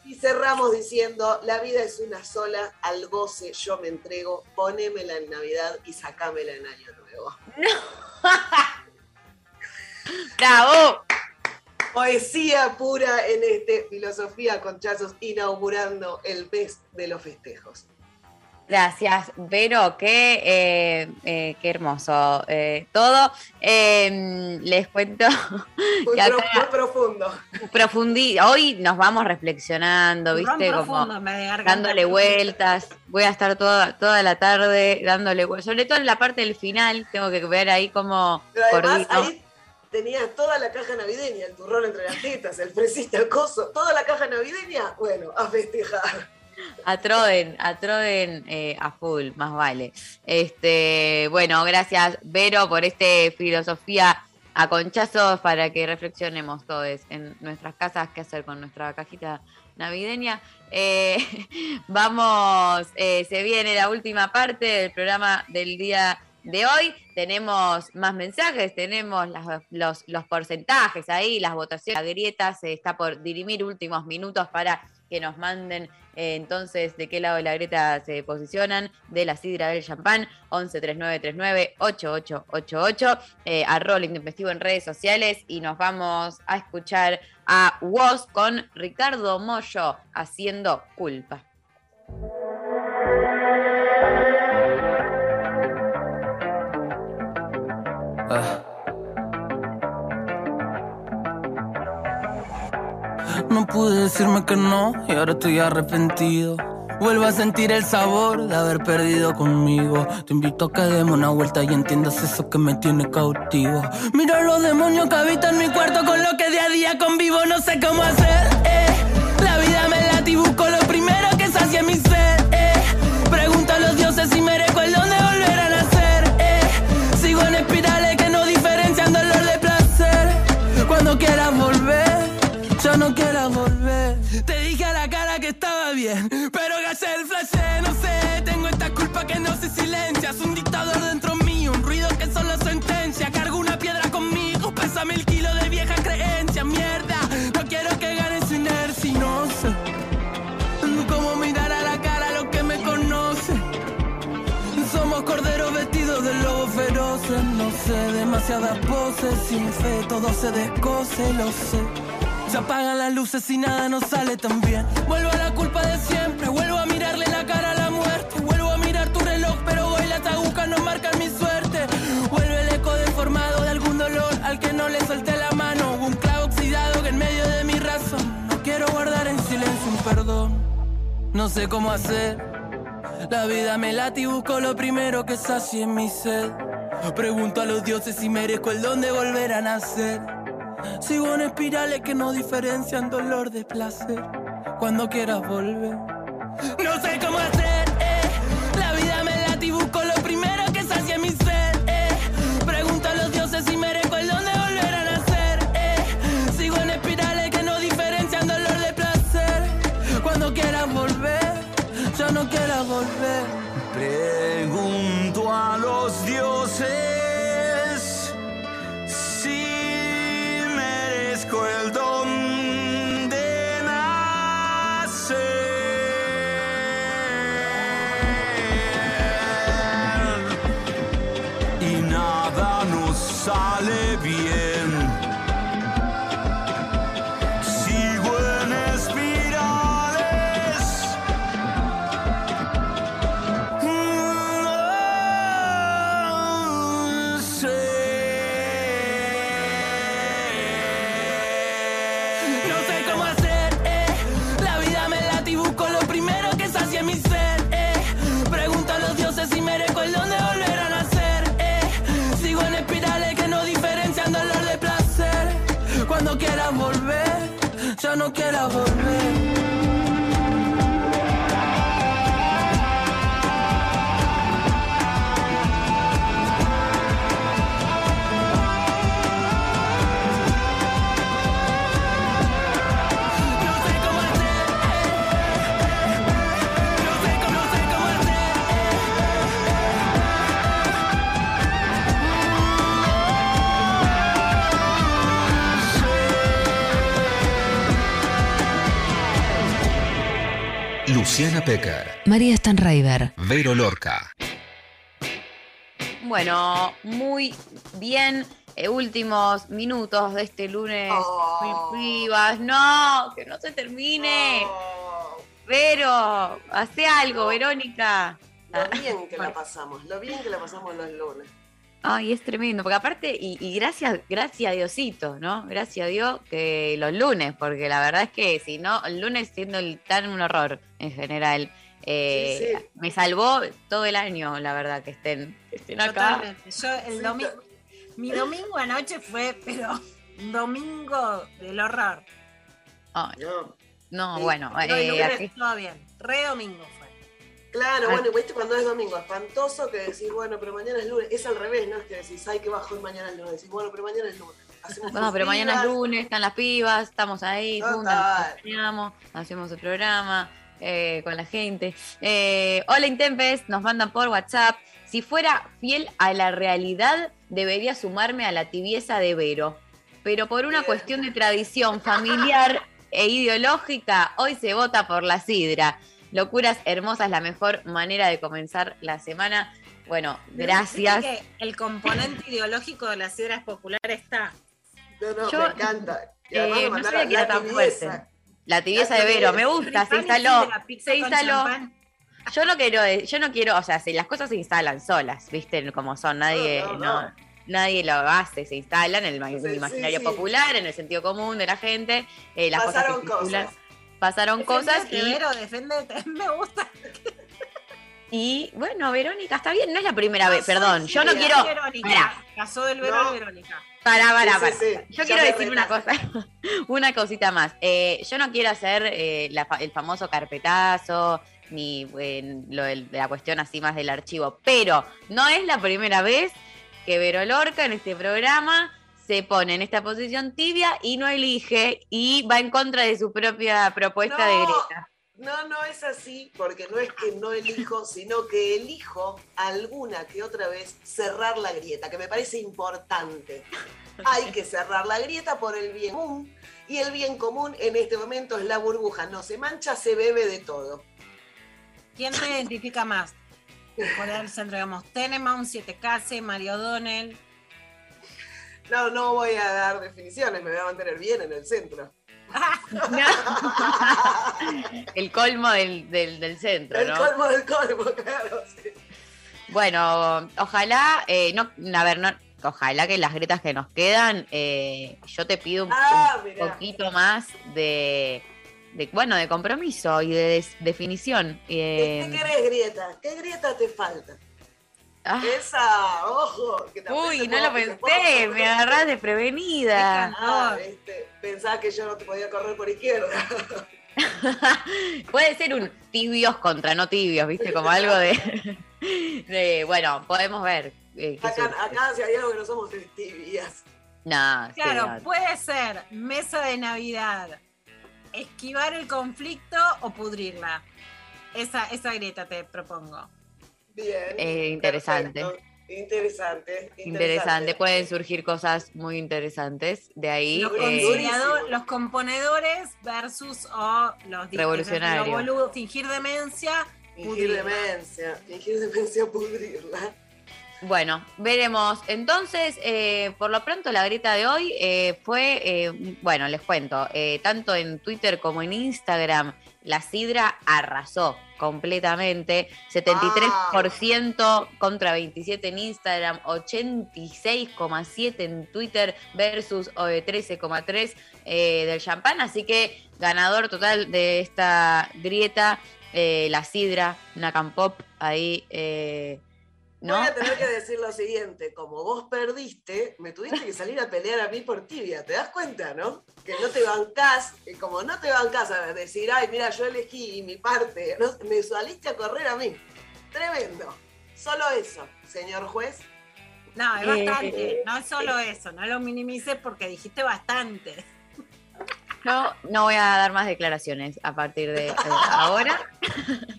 Y cerramos diciendo, la vida es una sola, al goce yo me entrego, ponémela en Navidad y sacámela en Año Nuevo. ¡Bravo! Poesía pura en este Filosofía con Chazos, inaugurando el mes de los festejos. Gracias, Vero, qué, eh, eh, qué hermoso eh, todo. Eh, les cuento Muy, que acá pro- muy profundo. profundí, hoy nos vamos reflexionando, ¿viste? profundo, Como dándole vueltas. Voy a estar toda, toda la tarde dándole vueltas. Sobre todo en la parte del final, tengo que ver ahí como Pero además ahí tenías toda la caja navideña, el turrón entre las tetas, el fresita, el coso, toda la caja navideña, bueno, a festejar. A Troden, a Troden eh, a full, más vale. Este, bueno, gracias, Vero, por este filosofía a conchazos para que reflexionemos todos en nuestras casas qué hacer con nuestra cajita navideña. Eh, vamos, eh, se viene la última parte del programa del día de hoy. Tenemos más mensajes, tenemos los, los porcentajes ahí, las votaciones, la grieta se está por dirimir últimos minutos para que nos manden entonces de qué lado de la grieta se posicionan, de la sidra del champán, 11 3939 8888, eh, arroba el intempestivo en redes sociales y nos vamos a escuchar a Woz con Ricardo Mollo haciendo culpa. No pude decirme que no y ahora estoy arrepentido. Vuelvo a sentir el sabor de haber perdido conmigo. Te invito a que demos una vuelta y entiendas eso que me tiene cautivo. Mira los demonios que habitan mi cuarto con lo que día a día convivo. No sé cómo hacer. eh. La vida me late y busco lo primero que sacie mi ser. No se silencia. Es un dictador dentro mío, un ruido que solo sentencia. Cargo una piedra conmigo, pesa mil kilos de vieja creencia. Mierda, no quiero que gane su inercia no sé cómo mirar a la cara a los que me conocen. Somos corderos vestidos de lobos feroces. No sé, demasiadas poses. Sin fe todo se descoce, lo sé. Se apagan las luces y nada nos sale tan bien. Vuelvo a la culpa de siempre. Vuelvo a mirarle la cara a la muerte. No sé cómo hacer. La vida me late y busco lo primero que sacie mi sed. Pregunto a los dioses si merezco el don de volver a nacer. Sigo en espirales que no diferencian dolor de placer. Cuando quieras volver. No sé cómo hacer, eh. La vida me Pecker, María Stanraiver. Vero Lorca. Bueno, muy bien. eh, últimos minutos de este lunes. Oh. No, que no se termine. Pero, hace algo, Verónica. Lo bien que la pasamos, lo bien que la pasamos los lunes. Ay, es tremendo, porque aparte, y, y gracias, gracias a Diosito, ¿no? Gracias a Dios que los lunes, porque la verdad es que si no, el lunes siendo el, tan un horror en general. eh, Sí, sí. Me salvó todo el año, la verdad, que estén, que estén acá. Totalmente. Yo el domingo, mi domingo anoche fue, pero un domingo del horror. Ay, no, Sí, bueno, eh, lunes aquí- todo bien. Re domingo. Claro, Ah. bueno, y viste cuando es domingo, espantoso que decís, bueno, pero mañana es lunes. Es al revés, ¿no? Es que decís, ay, que bajón mañana es lunes. Decís, bueno, pero mañana es lunes. Hacemos No, pero mañana es lunes, están las pibas, estamos ahí, Total. juntas, nos hacemos el programa eh, con la gente. Eh, hola Intempes, nos mandan por WhatsApp. Si fuera fiel a la realidad, debería sumarme a la tibieza de Vero. Pero por una cuestión de tradición familiar e ideológica, hoy se vota por la sidra. Locuras hermosas, la mejor manera de comenzar la semana. Bueno, gracias. Que el componente ideológico de las sidras populares está. No, no, Yo, me encanta. Eh, no sabía que era la tan tibieza. fuerte. La tibieza La de Vero, me gusta, se instaló. Se instaló. Yo no quiero, yo no quiero, o sea, si las cosas se instalan solas, viste, como son, nadie, No, no, no, no. nadie lo hace, se instalan en el, imaginario sí. popular, en el sentido común de la gente, eh, las Pasaron cosas. Pasaron cosas y, Vero, defendete. Me gusta. y, bueno, Verónica, está bien, no es la primera vez, perdón, yo no quiero, Verónica. Pasó del Vero No. Verónica. Pará, pará, Sí, sí, pará. sí, Yo ya quiero decir una cosa, una cosita más. Eh, yo no quiero hacer eh, la fa- el famoso carpetazo, ni eh, lo de la cuestión así más del archivo, pero no es la primera vez que Vero Lorca en este programa se pone en esta posición tibia y no elige y va en contra de su propia propuesta de. Greta. No, no es así, porque no es que no elijo, sino que elijo alguna que otra vez cerrar la grieta, que me parece importante. Hay que cerrar la grieta por el bien común, y el bien común en este momento es la burbuja. No se mancha, se bebe de todo. ¿Quién te identifica más? Por el centro, digamos, Teneman, 7K, Mario O'Donnell. No, no voy a dar definiciones, me voy a mantener bien en el centro. El colmo del, del- del centro, El ¿no? colmo del colmo, claro. sí. Bueno, ojalá, eh, no, a ver, no, ojalá que las gretas que nos quedan, eh, yo te pido un, Ah, un poquito más de, de, bueno, de compromiso y de definición. ¿Qué Eh, querés, grieta? ¿Qué grieta te falta? Ah, Esa, ojo. Que te uy, no lo pensé, me agarrás desprevenida. Ah, viste, pensaba que yo no te podía correr por izquierda. Puede ser un tibios contra no tibios, ¿viste? Como algo de, de bueno, podemos ver. eh, Acá, acá si hay algo que no somos tibias. No, sí, Claro, no. puede ser mesa de Navidad, esquivar el conflicto o pudrirla. Esa, esa grieta te propongo. Bien. Eh, interesante. perfecto. Interesante, Interesante, pueden surgir cosas muy interesantes de ahí. Los, eh, los componedores versus o los Revolucionarios. los boludos, fingir demencia, Fingir pudrirla. demencia, fingir demencia, pudrirla. Bueno, veremos. Entonces, eh, por lo pronto, la grita de hoy eh, fue, eh, bueno, les cuento, eh, tanto en Twitter como en Instagram, la Sidra arrasó completamente. 73% contra 27 en Instagram, 86,7 en Twitter versus eh, 13,3 eh, del champán. Así que ganador total de esta grieta, eh, la Sidra, una Campop ahí. eh, ¿no? Voy a tener que decir lo siguiente, como vos perdiste, me tuviste que salir a pelear a mí por tibia, ¿te das cuenta, no? Que no te bancás, y como no te bancás a decir, ay, mira, yo elegí mi parte, ¿no? me saliste a correr a mí. Tremendo. Solo eso, señor juez. No, es Eh, bastante. No es solo eso, no lo minimices porque dijiste bastante. No, no voy a dar más declaraciones a partir de ahora.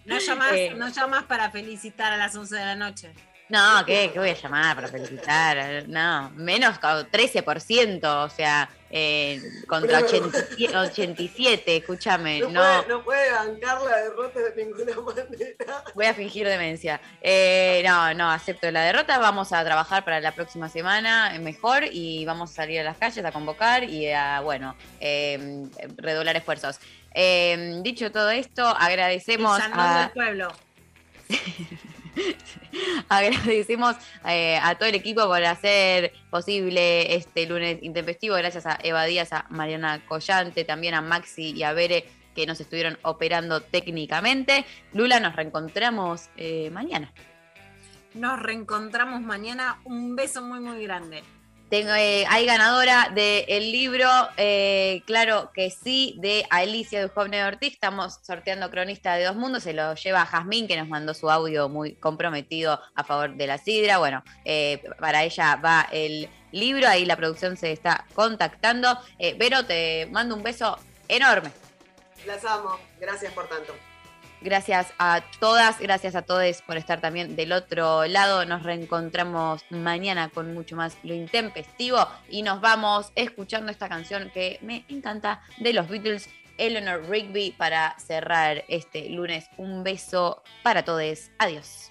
No llamas, Eh. no llamas para felicitar a las 11 de la noche. No, ¿qué, ¿qué voy a llamar para felicitar? No, menos ca- 13%, o sea, eh, contra 80 87, escúchame, No, no. Puede, no puede bancar la derrota de ninguna manera. Voy a fingir demencia. Eh, no, no, acepto la derrota. Vamos a trabajar para la próxima semana eh, mejor y vamos a salir a las calles a convocar y a, bueno, eh, redoblar esfuerzos. Eh, dicho todo esto, agradecemos al pueblo. agradecemos eh, a todo el equipo por hacer posible este lunes intempestivo. Gracias a Eva Díaz, a Mariana Collante, también a Maxi y a Bere que nos estuvieron operando técnicamente. Lula, nos reencontramos eh, mañana. Nos reencontramos mañana. Un beso muy, muy grande. Tengo, eh, hay ganadora del libro, eh, claro que sí, de Alicia Dujovne Ortiz. Estamos sorteando Cronista de Dos Mundos. Se lo lleva Jazmín, que nos mandó su audio muy comprometido a favor de la sidra. Bueno, eh, para ella va el libro. Ahí la producción se está contactando. Eh, Vero, te mando un beso enorme. Las amo. Gracias por tanto. Gracias a todas, gracias a todos por estar también del otro lado. Nos reencontramos mañana con mucho más lo intempestivo y nos vamos escuchando esta canción que me encanta de los Beatles, Eleanor Rigby, para cerrar este lunes. Un beso para todos. Adiós.